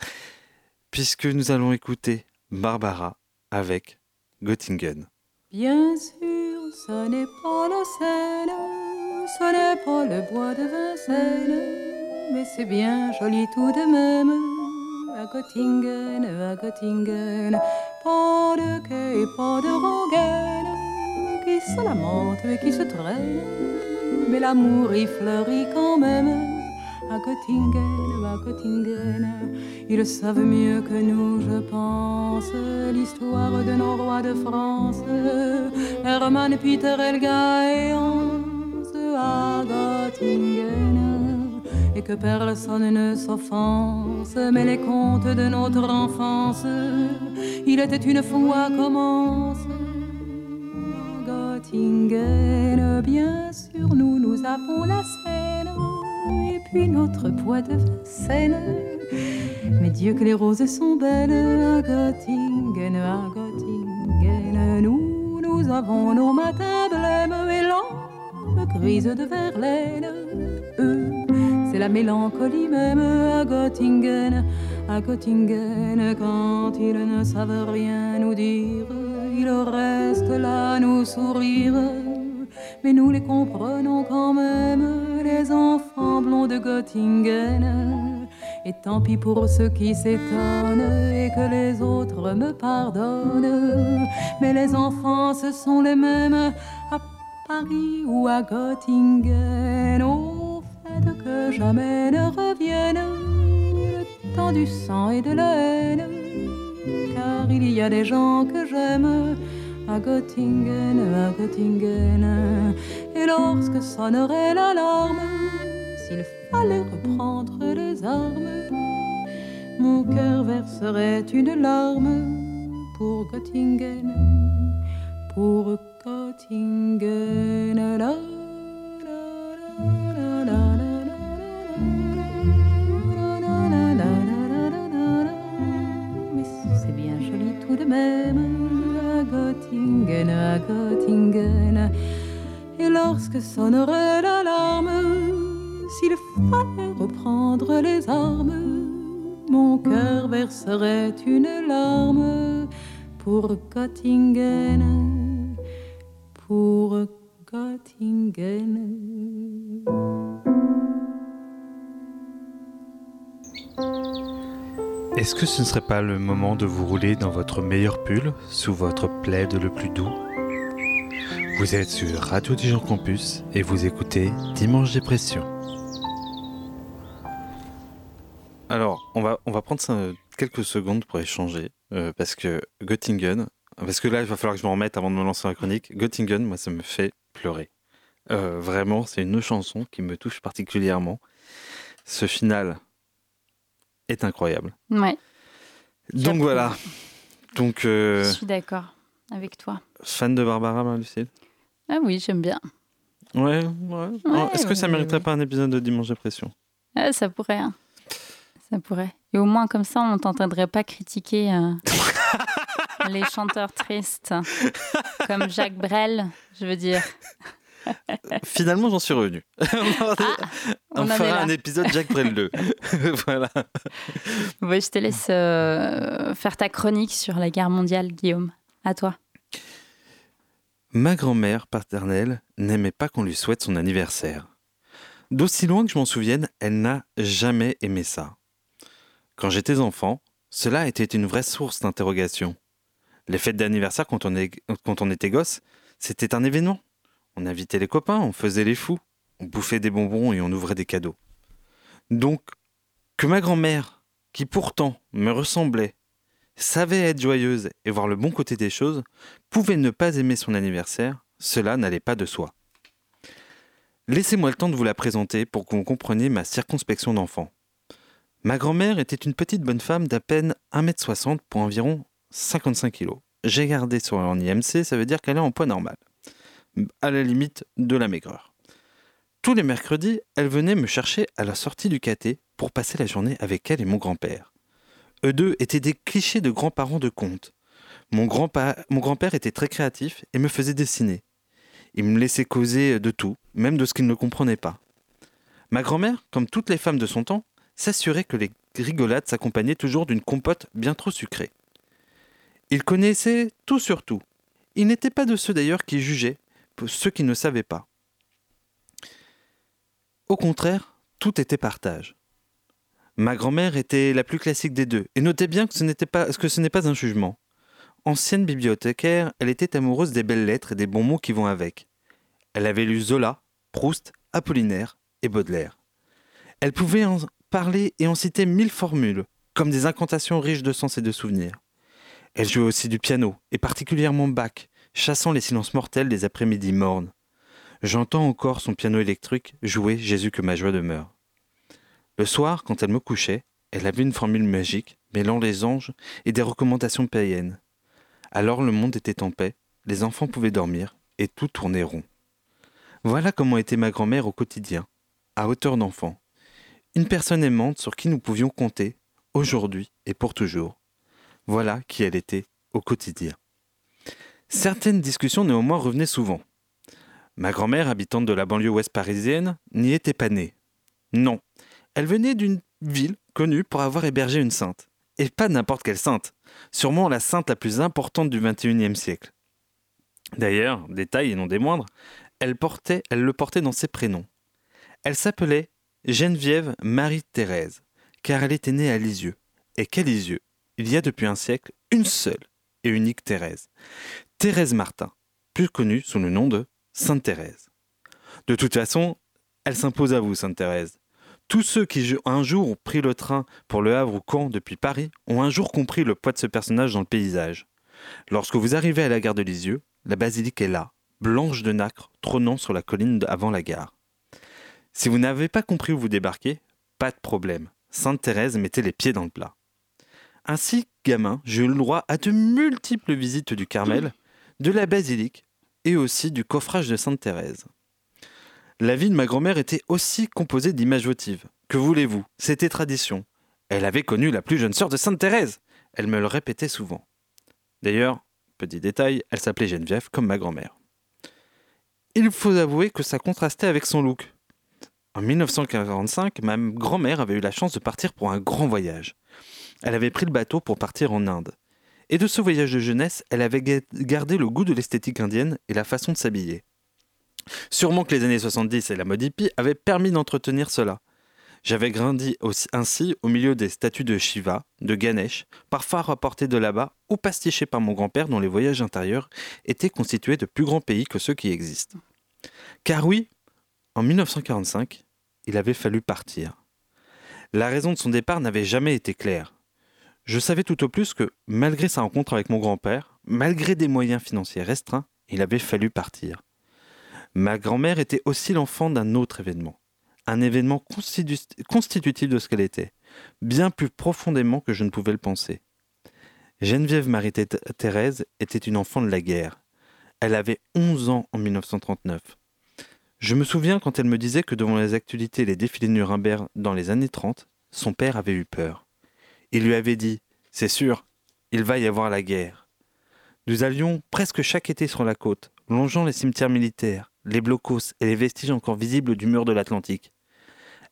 puisque nous allons écouter Barbara avec Göttingen. Bien sûr, ce n'est pas la ce n'est pas le bois de Vincennes, mais c'est bien joli tout de même. À Göttingen, à Göttingen, pas de quai, pas de rengaine, qui se lamente et qui se traîne, mais l'amour y fleurit quand même à Göttingen, à Göttingen. Ils savent mieux que nous, je pense, l'histoire de nos rois de France, Hermann, Peter, Elga et Hans à Göttingen. Et que personne ne s'offense, mais les contes de notre enfance, il était une fois commence. Göttingen, bien sûr, nous, nous avons la Seine et puis notre poids de Vincennes. Mais Dieu que les roses sont belles à Göttingen, à Göttingen. Nous, nous avons nos matins blêmes et lampes grises de Verlaine. Eux, c'est la mélancolie même à Göttingen, à Göttingen. Quand ils ne savent rien nous dire, ils restent là nous sourire mais nous les comprenons quand même, les enfants blonds de Göttingen. Et tant pis pour ceux qui s'étonnent et que les autres me pardonnent. Mais les enfants, ce sont les mêmes Ou à Göttingen. Au fait que jamais ne revienne le temps du sang et de la haine. Car il y a des gens que j'aime à Göttingen, à Göttingen. Et lorsque sonnerait l'alarme, s'il fallait reprendre les armes, mon cœur verserait une larme pour Göttingen, pour Göttingen. Mais c'est bien joli tout de même. Göttingen, à Göttingen. Et lorsque sonnerait l'alarme, s'il fallait reprendre les armes, mon cœur verserait une larme pour Göttingen, pour Göttingen. Est-ce que ce ne serait pas le moment de vous rouler dans votre meilleur pull, sous votre plaid le plus doux? Vous êtes sur Radio Dijon Campus et vous écoutez Dimanche Dépression. Alors, on va, on va prendre quelques secondes pour échanger, euh, parce que Göttingen, parce que là, il va falloir que je me remette avant de me lancer dans la chronique. Göttingen, moi, ça me fait pleurer. Euh, vraiment, c'est une chanson qui me touche particulièrement. Ce final est incroyable. Ouais. Donc voilà. Donc, euh, Je suis d'accord avec toi. Fan de Barbara, Marie-Lucille Ah oui, j'aime bien. Ouais, ouais. Ouais, Est-ce que ça ouais, mériterait pas un épisode de Dimanche Dépression Ah, ça pourrait. hein. Ça pourrait. Et au moins, comme ça, on t'entendrait pas critiquer euh, les chanteurs tristes. Comme Jacques Brel, je veux dire. Finalement, j'en suis revenu. on Ah, on fera un épisode Jacques Brel 2. voilà. Ouais, je te laisse euh, faire ta chronique sur la guerre mondiale, Guillaume. À toi. Ma grand-mère paternelle n'aimait pas qu'on lui souhaite son anniversaire. D'aussi loin que je m'en souvienne, elle n'a jamais aimé ça. Quand j'étais enfant, cela était une vraie source d'interrogation. Les fêtes d'anniversaire quand, on était gosse, c'était un événement. On invitait les copains, on faisait les fous, on bouffait des bonbons et on ouvrait des cadeaux. Donc, Que ma grand-mère, qui pourtant me ressemblait, savait être joyeuse et voir le bon côté des choses, pouvait ne pas aimer son anniversaire, cela n'allait pas de soi. Laissez-moi le temps de vous la présenter pour que vous compreniez ma circonspection d'enfant. Ma grand-mère était une petite bonne femme d'à peine 1m60 pour environ 55 kg. J'ai gardé sur en IMC, ça veut dire qu'elle est en poids normal, à la limite de la maigreur. Tous les mercredis, elle venait me chercher à la sortie du caté pour passer la journée avec elle et mon grand-père. Eux deux étaient des clichés de grands-parents de contes. Mon grand-père était très créatif et me faisait dessiner. Il me laissait causer de tout, même de ce qu'il ne comprenait pas. Ma grand-mère, comme toutes les femmes de son temps, s'assurait que les rigolades s'accompagnaient toujours d'une compote bien trop sucrée. Il connaissait tout sur tout. Il n'était pas de ceux d'ailleurs qui jugeaient ceux qui ne savaient pas. Au contraire, tout était partage. Ma grand-mère était la plus classique des deux, et notez bien que ce, que ce n'est pas un jugement. Ancienne bibliothécaire, elle était amoureuse des belles lettres et des bons mots qui vont avec. Elle avait lu Zola, Proust, Apollinaire et Baudelaire. Elle pouvait en parler et en citer mille formules, comme des incantations riches de sens et de souvenirs. Elle jouait aussi du piano, et particulièrement Bach, chassant les silences mortels des après-midi mornes. J'entends encore son piano électrique jouer Jésus que ma joie demeure. Le soir, quand elle me couchait, elle avait une formule magique, mêlant les anges et des recommandations païennes. Alors le monde était en paix, les enfants pouvaient dormir, et tout tournait rond. Voilà comment était ma grand-mère au quotidien, à hauteur d'enfant. Une personne aimante sur qui nous pouvions compter, aujourd'hui et pour toujours. Voilà qui elle était au quotidien. Certaines discussions néanmoins revenaient souvent. Ma grand-mère, habitante de la banlieue ouest parisienne, n'y était pas née. Non, elle venait d'une ville connue pour avoir hébergé une sainte. Et pas n'importe quelle sainte, sûrement la sainte la plus importante du XXIe siècle. D'ailleurs, détail et non des moindres, elle, portait, elle le portait dans ses prénoms. Elle s'appelait Geneviève Marie-Thérèse, car elle était née à Lisieux. Et qu'à Lisieux, il y a depuis un siècle une seule et unique Thérèse. Thérèse Martin, plus connue sous le nom de Sainte Thérèse. De toute façon, elle s'impose à vous, Sainte Thérèse. Tous ceux qui un jour ont pris le train pour Le Havre ou Caen depuis Paris ont un jour compris le poids de ce personnage dans le paysage. Lorsque vous arrivez à la gare de Lisieux, la basilique est là, blanche de nacre, trônant sur la colline avant la gare. Si vous n'avez pas compris où vous débarquez, pas de problème. Sainte Thérèse mettait les pieds dans le plat. Ainsi, gamin, j'ai eu le droit à de multiples visites du Carmel, de la basilique et aussi du coffrage de Sainte Thérèse. La vie de ma grand-mère était aussi composée d'images votives. Que voulez-vous? C'était tradition. Elle avait connu la plus jeune sœur de Sainte Thérèse. Elle me le répétait souvent. D'ailleurs, petit détail, elle s'appelait Geneviève comme ma grand-mère. Il faut avouer que ça contrastait avec son look. En 1945, ma grand-mère avait eu la chance de partir pour un grand voyage. Elle avait pris le bateau pour partir en Inde. Et de ce voyage de jeunesse, elle avait gardé le goût de l'esthétique indienne et la façon de s'habiller. Sûrement que les années 70 et la mode avaient permis d'entretenir cela. J'avais grandi ainsi au milieu des statues de Shiva, de Ganesh, parfois rapportées de là-bas ou pastichées par mon grand-père dont les voyages intérieurs étaient constitués de plus grands pays que ceux qui existent. Car oui, en 1945, il avait fallu partir. La raison de son départ n'avait jamais été claire. Je savais tout au plus que, malgré sa rencontre avec mon grand-père, malgré des moyens financiers restreints, il avait fallu partir. Ma grand-mère était aussi l'enfant d'un autre événement, un événement constitutif de ce qu'elle était, bien plus profondément que je ne pouvais le penser. Geneviève Marie-Thérèse était une enfant de la guerre. Elle avait 11 ans en 1939. Je me souviens quand elle me disait que devant les actualités et les défilés de Nuremberg dans les années 30, son père avait eu peur. Il lui avait dit C'est sûr, il va y avoir la guerre. Nous allions presque chaque été sur la côte, longeant les cimetières militaires, les blocos et les vestiges encore visibles du mur de l'Atlantique.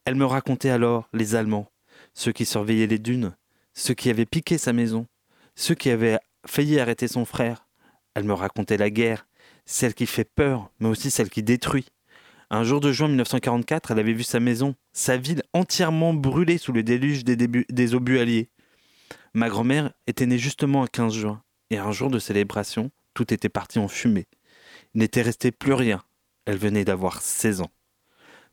Elle me racontait alors les Allemands, ceux qui surveillaient les dunes, ceux qui avaient piqué sa maison, ceux qui avaient failli arrêter son frère. Elle me racontait la guerre, celle qui fait peur, mais aussi celle qui détruit. Un jour de juin 1944, elle avait vu sa maison, sa ville entièrement brûlée sous le déluge des, des obus alliés. Ma grand-mère était née justement un 15 juin, et un jour de célébration, tout était parti en fumée. Il n'était resté plus rien, elle venait d'avoir 16 ans.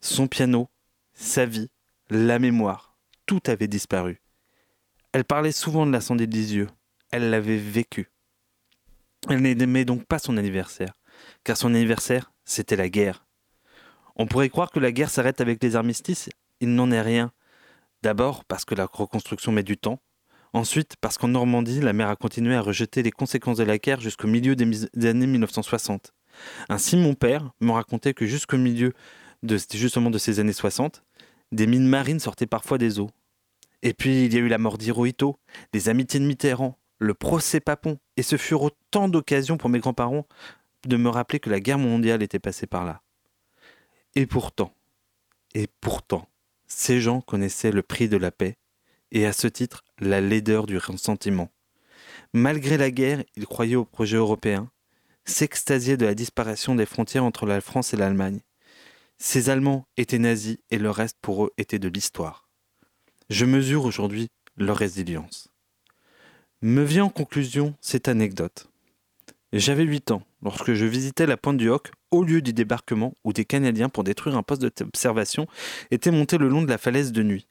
Son piano, sa vie, la mémoire, tout avait disparu. Elle parlait souvent de l'incendie de Lisieux. Elle l'avait vécu. Elle n'aimait donc pas son anniversaire, car son anniversaire, c'était la guerre. On pourrait croire que la guerre s'arrête avec les armistices. Il n'en est rien. D'abord parce que la reconstruction met du temps. Ensuite parce qu'en Normandie, la mer a continué à rejeter les conséquences de la guerre jusqu'au milieu des, années 1960. Ainsi, mon père me racontait que jusqu'au milieu de, justement de ces années 60, des mines marines sortaient parfois des eaux. Et puis il y a eu la mort d'Hirohito, les amitiés de Mitterrand, le procès Papon, et ce furent autant d'occasions pour mes grands-parents de me rappeler que la guerre mondiale était passée par là. Et pourtant, et pourtant, ces gens connaissaient le prix de la paix, et à ce titre la laideur du ressentiment. Malgré la guerre, ils croyaient au projet européen, s'extasiaient de la disparition des frontières entre la France et l'Allemagne. Ces Allemands étaient nazis et le reste pour eux était de l'histoire. Je mesure aujourd'hui leur résilience. Me vient en conclusion cette anecdote. J'avais 8 ans lorsque je visitais la pointe du Hoc au lieu du débarquement où des Canadiens pour détruire un poste d'observation étaient montés le long de la falaise de nuit.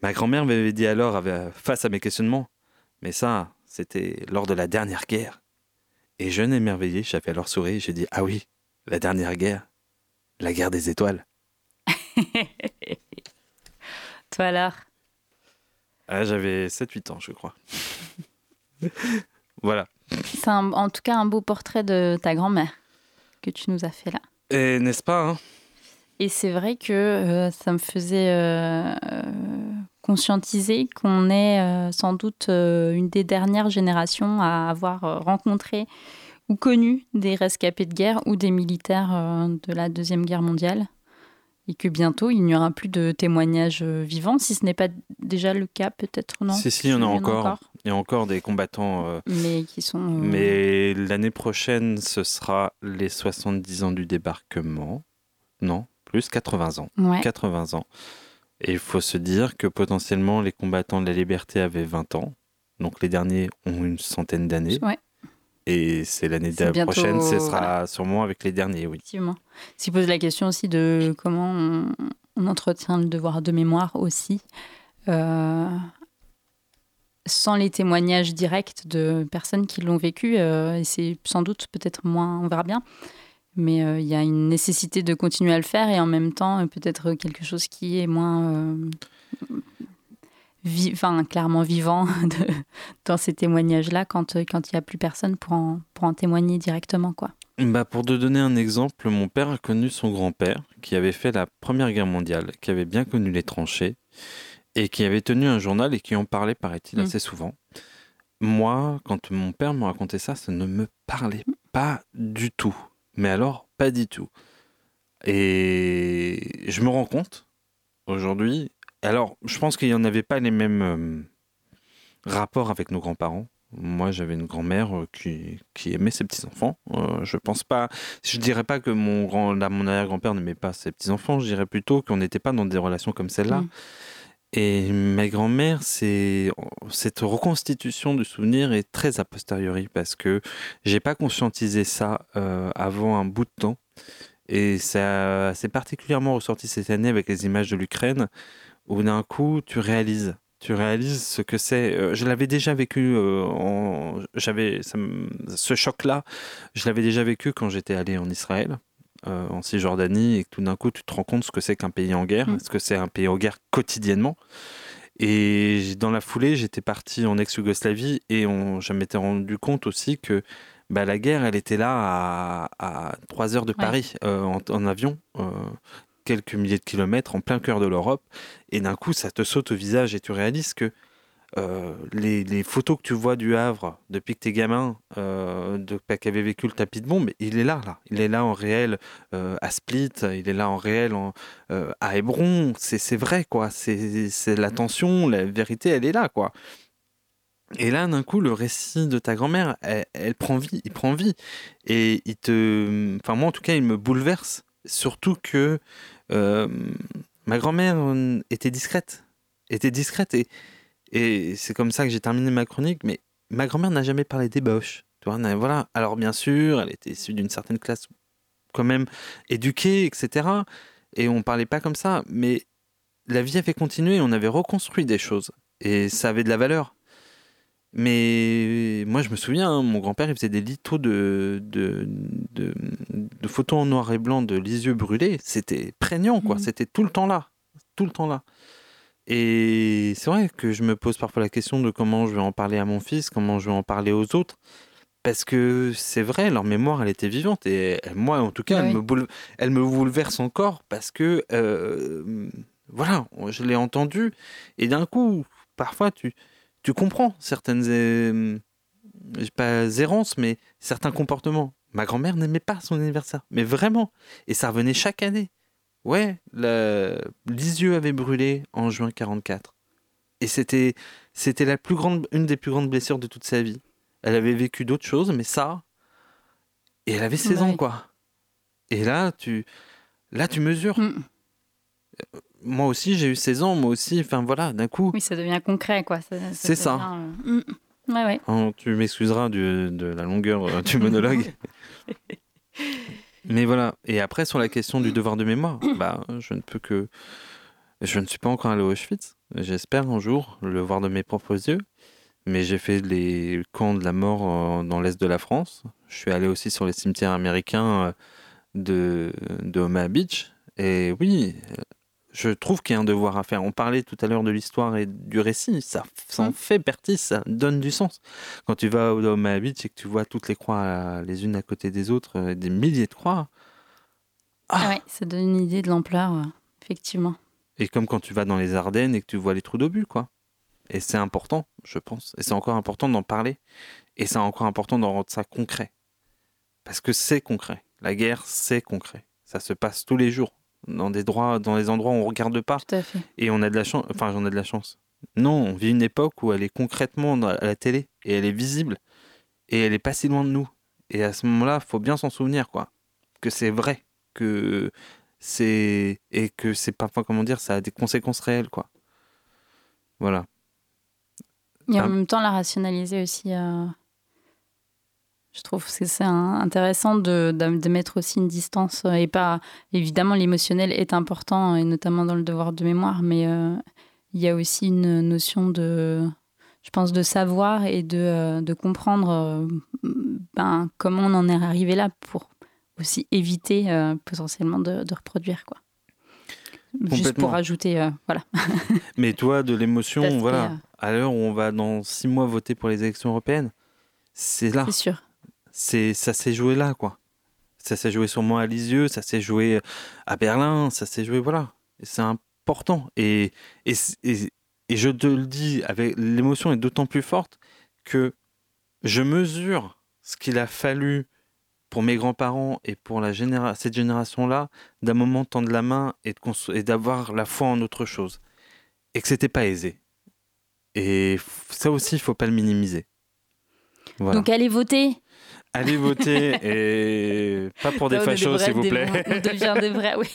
Ma grand-mère m'avait dit alors, face à mes questionnements, mais ça, c'était lors de la dernière guerre. Et jeune émerveillé, j'avais alors souri et j'ai dit Ah oui, la dernière guerre, la guerre des étoiles. Toi alors? Ah, J'avais 7-8 ans, je crois. voilà. C'est en tout cas un beau portrait de ta grand-mère que tu nous as fait là. Et n'est-ce pas hein? Et c'est vrai que euh, ça me faisait euh, conscientiser qu'on est euh, sans doute une des dernières générations à avoir rencontré ou connu des rescapés de guerre ou des militaires de la Deuxième Guerre mondiale et que bientôt il n'y aura plus de témoignages euh, vivants, si ce n'est pas déjà le cas, peut-être non? Si si, il y en a encore. Il y a encore des combattants. Euh, mais qui sont. Euh, mais l'année prochaine, ce sera les 70 ans du débarquement. Non, plus 80 ans. 80 ans. Et il faut se dire que potentiellement les combattants de la liberté avaient 20 ans. Donc les derniers ont une centaine d'années. Ouais. Et c'est l'année prochaine, ce sera sûrement avec les derniers, oui. Effectivement. S'il pose la question aussi de comment on, entretient le devoir de mémoire aussi, euh, sans les témoignages directs de personnes qui l'ont vécu, euh, et c'est sans doute peut-être moins, on verra bien, mais euh, il y a une nécessité de continuer à le faire et en même temps peut-être quelque chose qui est moins enfin, clairement vivant de, dans ces témoignages-là quand il n'y a plus personne pour en, pour en témoigner directement. quoi. Bah pour te donner un exemple, mon père a connu son grand-père qui avait fait la Première Guerre mondiale, qui avait bien connu les tranchées et qui avait tenu un journal et qui en parlait, paraît-il, mm. assez souvent. Moi, quand mon père me racontait ça, ça ne me parlait pas du tout. Mais alors, pas du tout. Et je me rends compte aujourd'hui alors, je pense qu'il n'y en avait pas les mêmes euh, rapports avec nos grands-parents. Moi, j'avais une grand-mère euh, qui, qui, aimait ses petits-enfants. Euh, je pense pas. Je dirais pas que mon, grand, mon arrière-grand-père n'aimait pas ses petits-enfants. Je dirais plutôt qu'on n'était pas dans des relations comme celle-là. Mm. Et ma grand-mère, c'est cette reconstitution du souvenir est très a posteriori parce que j'ai pas conscientisé ça avant un bout de temps. Et ça s'est particulièrement ressorti cette année avec les images de l'Ukraine où d'un coup, tu réalises. Tu réalises ce que c'est. Euh, je l'avais déjà vécu. Euh, j'avais ce choc-là. Je l'avais déjà vécu quand j'étais allé en Israël, euh, en Cisjordanie, et que tout d'un coup, tu te rends compte ce que c'est qu'un pays en guerre, mm. ce que c'est un pays en guerre quotidiennement. Et dans la foulée, j'étais parti en ex-Yougoslavie et on, je m'étais rendu compte aussi que bah, la guerre, elle était là à, 3 heures de Paris en, en, avion quelques milliers de kilomètres en plein cœur de l'Europe, et d'un coup ça te saute au visage et tu réalises que euh, les, photos que tu vois du Havre depuis que tu es gamin, euh, de avait vécu le tapis de bombe, il est là, là. Il est là en réel euh, à Split, il est là en réel euh, à Hébron. C'est vrai, quoi. C'est la tension, la vérité, elle est là, quoi. Et là, d'un coup, le récit de ta grand-mère, elle, prend vie, il prend vie. Et il te. Enfin, moi, en tout cas, il me bouleverse. Surtout que euh, ma grand-mère euh, était discrète. Était discrète. Et, et c'est comme ça que j'ai terminé ma chronique. Mais ma grand-mère n'a jamais parlé des boches. voilà. Alors, bien sûr, elle était issue d'une certaine classe quand même éduquée, etc. Et on parlait pas comme ça. Mais la vie avait continué, on avait reconstruit des choses et ça avait de la valeur. Mais moi, je me souviens, hein, mon grand-père, il faisait des litos de, de, de, de photos en noir et blanc de Lisieux brûlés. C'était prégnant, quoi. Mhm. C'était tout le temps là. Tout le temps là. Et c'est vrai que je me pose parfois la question de comment je vais en parler à mon fils, comment je vais en parler aux autres. Parce que c'est vrai, leur mémoire, elle était vivante. Et elle- moi, en tout cas, Oui. elle, me boule- elle me bouleverse encore parce que, euh, voilà, je l'ai entendu. Et d'un coup, parfois, tu, tu comprends certaines, euh, pas errances, mais certains comportements. Ma grand-mère n'aimait pas son anniversaire, mais vraiment. Et ça revenait chaque année. Ouais, la... Lisieux avait brûlé en juin 44. Et c'était, c'était la plus grande, une des plus grandes blessures de toute sa vie. Elle avait vécu d'autres choses, mais ça. Et elle avait 16 ans, quoi. Et là, tu, là, tu mesures. Mm. Moi aussi, j'ai eu 16 ans, moi aussi. Enfin, voilà, d'un coup. Oui, ça devient concret, quoi. C'est ça. devient, euh, mm. Ouais, ouais. Oh, tu m'excuseras de la longueur du monologue. Mais voilà. Et après, sur la question du devoir de mémoire, bah, je ne peux que. Je ne suis pas encore allé à Auschwitz. J'espère un jour le voir de mes propres yeux. Mais j'ai fait les camps de la mort euh, dans l'est de la France. Je suis allé aussi sur les cimetières américains euh, de, de Omaha Beach. Et oui, je trouve qu'il y a un devoir à faire. On parlait tout à l'heure de l'histoire et du récit. Ça, ça en fait partie, ça donne du sens. Quand tu vas au Beach et que tu vois toutes les croix euh, les unes à côté des autres, euh, des milliers de croix, Ah ouais, ça donne une idée de l'ampleur, effectivement. Et comme quand tu vas dans les Ardennes et que tu vois les trous d'obus, quoi. Et c'est important, je pense. Et c'est encore important d'en parler. Et c'est encore important d'en rendre ça concret. Parce que c'est concret. La guerre, c'est concret. Ça se passe tous les jours. Dans des, droits, dans des endroits où on regarde pas. Tout à fait. Et on a de la chance. Enfin, j'en ai de la chance. Non, on vit une époque où elle est concrètement à la télé. Et elle est visible. Et elle est pas si loin de nous. Et à ce moment-là, faut bien s'en souvenir, quoi. Que c'est vrai. Que c'est. Et que c'est parfois, comment dire, ça a des conséquences réelles, quoi. Voilà. Et en Ah. même temps, la rationaliser aussi. euh, Je trouve que c'est intéressant de, de, mettre aussi une distance. euh, Et pas. Évidemment, l'émotionnel est important, et notamment dans le devoir de mémoire, mais euh, il y a aussi une notion de. Je pense de savoir et de, euh, de comprendre ben, comment on en est arrivé là pour aussi éviter euh, potentiellement de, de reproduire. Quoi. Juste pour ajouter. euh, voilà. Mais toi, de l'émotion, voilà. À l'heure où on va dans six mois voter pour les élections européennes, c'est là. C'est sûr. C'est, ça s'est joué là, quoi. Ça s'est joué sûrement à Lisieux, ça s'est joué à Berlin, ça s'est joué, voilà. C'est important. Et, et, et, et je te le dis, l'émotion est d'autant plus forte que je mesure ce qu'il a fallu pour mes grands-parents et pour cette génération-là, d'un moment tendre la main et, d'avoir la foi en autre chose. Et que c'était pas aisé. Et ça aussi, il faut pas le minimiser. Donc allez voter. Allez voter et pas pour des fachos, s'il vous des- plaît. On, on devient des vrais, oui.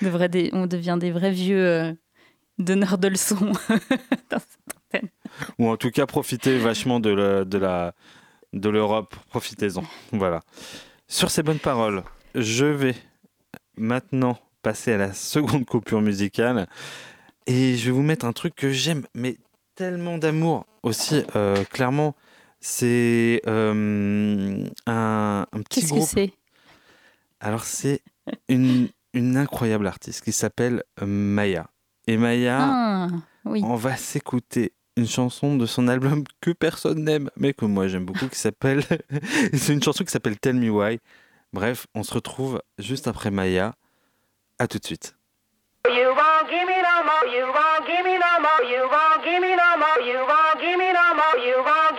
On, devrait des- on devient des vrais vieux euh, donneurs de leçons dans cette antenne. Ou en tout cas, profitez vachement de la, de la, de l'Europe. Profitez-en. Voilà. Sur ces bonnes paroles, je vais maintenant passer à la seconde coupure musicale et je vais vous mettre un truc que j'aime, mais tellement d'amour aussi. euh, clairement, c'est euh, un, un petit Qu'est-ce que groupe. c'est? Alors, c'est une, une incroyable artiste qui s'appelle euh, Maya. Et Maya, Ah, oui. on va s'écouter une chanson de son album que personne n'aime, mais que moi j'aime beaucoup, qui s'appelle. c'est une chanson qui s'appelle Tell Me Why. Bref, on se retrouve juste après Maya. À tout de suite. You won't give me no more, you won't give me no more, you won't give me no more, you won't give me no more, you won't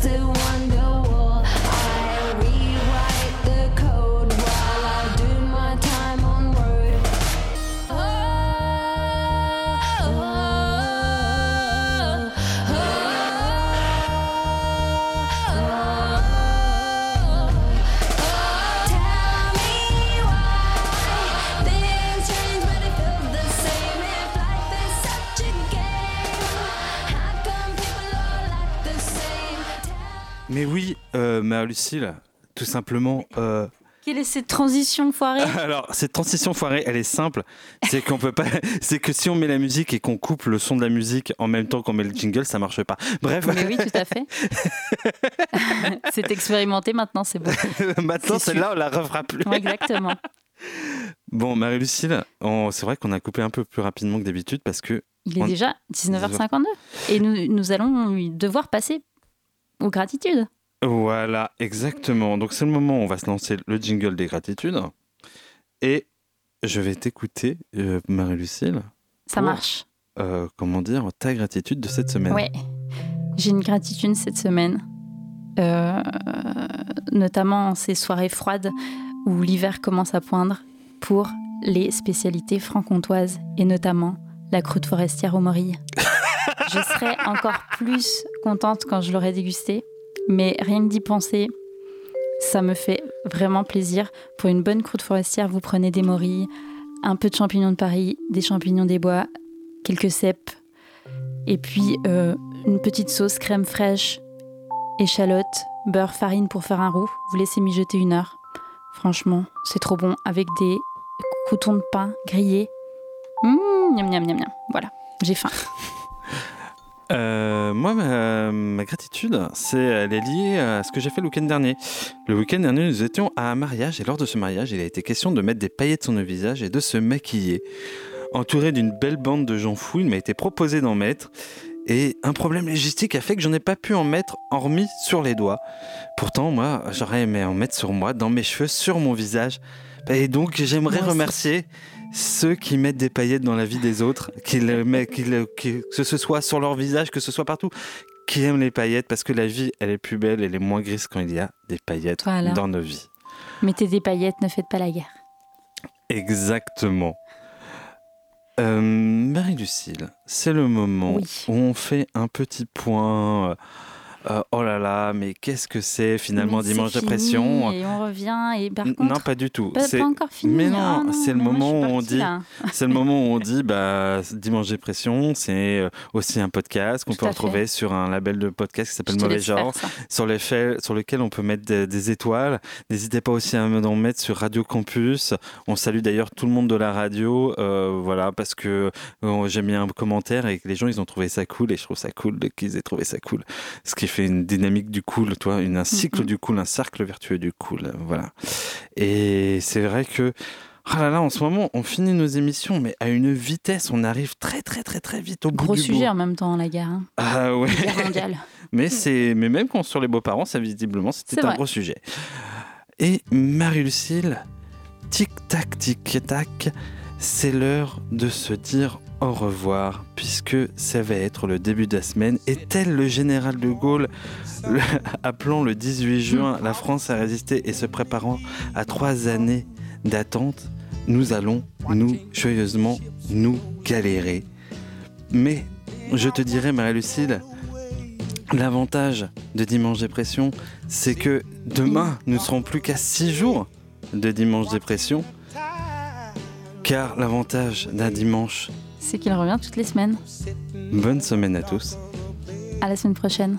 the Lucille, tout simplement. euh, Quelle est cette transition foirée? Alors, cette transition foirée, elle est simple. C'est qu'on peut pas. C'est que si on met la musique et qu'on coupe le son de la musique en même temps qu'on met le jingle, ça marche pas. Bref. Mais oui, tout à fait. c'est expérimenté maintenant, c'est bon. Maintenant, C'est celle-là, on la refera plus. Exactement. Bon, Marie-Lucille, on- c'est vrai qu'on a coupé un peu plus rapidement que d'habitude parce que. Il est on- déjà 19h52 et nous, nous allons devoir passer aux gratitudes. Voilà, exactement. Donc, c'est le moment où on va se lancer le jingle des gratitudes. Et je vais t'écouter, euh, Marie-Lucille. Ça pour, marche. euh, comment dire, ta gratitude de cette semaine. Ouais. J'ai une gratitude cette semaine, euh, notamment en ces soirées froides où l'hiver commence à poindre pour les spécialités franc-comtoises et notamment la croûte forestière aux morilles. je serais encore plus contente quand je l'aurai dégustée, mais rien que d'y penser, ça me fait vraiment plaisir. Pour une bonne croûte forestière, vous prenez des morilles, un peu de champignons de Paris, des champignons des bois, quelques cèpes, et puis euh, une petite sauce crème fraîche, échalote, beurre, farine pour faire un roux. Vous laissez mijoter une heure. Franchement, c'est trop bon avec des croutons de pain grillés. Mmh, miam, miam, miam, miam. Voilà, j'ai faim. Euh, moi, ma, ma gratitude, c'est, elle est liée à ce que j'ai fait le week-end dernier. Le week-end dernier, nous étions à un mariage et lors de ce mariage, il a été question de mettre des paillettes sur nos visages et de se maquiller. Entouré d'une belle bande de gens fous, il m'a été proposé d'en mettre et un problème logistique a fait que j'en ai pas pu en mettre, hormis sur les doigts. Pourtant, moi, j'aurais aimé en mettre sur moi, dans mes cheveux, sur mon visage. Et donc, j'aimerais remercier ceux qui mettent des paillettes dans la vie des autres, que ce soit sur leur visage, que ce soit partout, qui aiment les paillettes, parce que la vie, elle est plus belle, elle est moins grise quand il y a des paillettes Voilà. dans nos vies. Mettez des paillettes, ne faites pas la guerre. Exactement. Euh, Marie-Lucille, c'est le moment Oui. où on fait un petit point. euh, euh, oh là là, mais qu'est-ce que c'est finalement Mais dimanche fini dépression Et on revient, et par N- contre. Non, pas du tout. Pas, C'est- pas encore fini. Mais non, c'est le moment où on dit, là. c'est le moment où on dit, bah, dimanche dépression, c'est euh, aussi un podcast qu'on peut retrouver fait. sur un label de podcast qui s'appelle Mauvais Genre, sur, les faits- sur lequel on peut mettre des, des étoiles. N'hésitez pas aussi à en mettre sur Radio Campus. On salue d'ailleurs tout le monde de la radio, euh, voilà, parce que euh, j'ai mis un commentaire et que les gens ils ont trouvé ça cool et je trouve ça cool de- qu'ils aient trouvé ça cool. Ce qui une dynamique du cool, toi, une, un cycle du cool, un cercle vertueux du cool, voilà. Et c'est vrai que ah là là, en ce moment, on finit nos émissions, mais à une vitesse, on arrive très très très très vite au bout Gros du sujet bout. en même temps, la guerre. hein. Ah ouais. Guerre mondiale. mais c'est, mais même quand sur les beaux-parents, ça visiblement, c'était un vrai. gros sujet. Et Marie-Lucille, tic tac tic tac, c'est l'heure de se dire au revoir, puisque ça va être le début de la semaine. Et tel le général de Gaulle, le- appelant le 18 juin la France à résister et se préparant à trois années d'attente, nous allons, nous, joyeusement, nous galérer. Mais, je te dirais, Marie-Lucille, l'avantage de Dimanche Dépression, c'est que demain, nous ne serons plus qu'à six jours de Dimanche Dépression. Car l'avantage d'un dimanche, C'est qu'il revient toutes les semaines. bonne semaine à tous. À la semaine prochaine.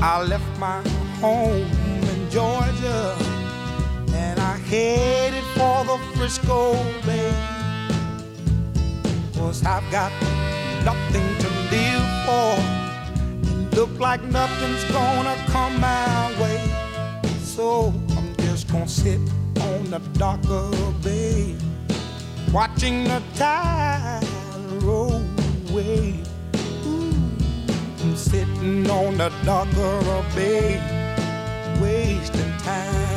I left my home in Georgia and I headed for the Frisco Bay. Cause I've got nothing to live for. Look like nothing's gonna come my way. So I'm gonna sit on the dock of the bay, watching the tide roll away. Ooh, I'm sitting on the dock of the bay, wasting time.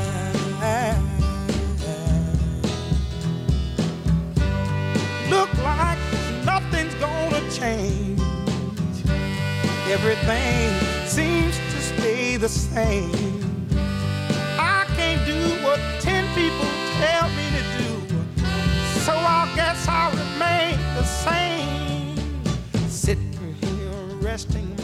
Look like nothing's gonna change. Everything seems to stay the same. People tell me to do, so I guess I'll remain the same. Sitting here resting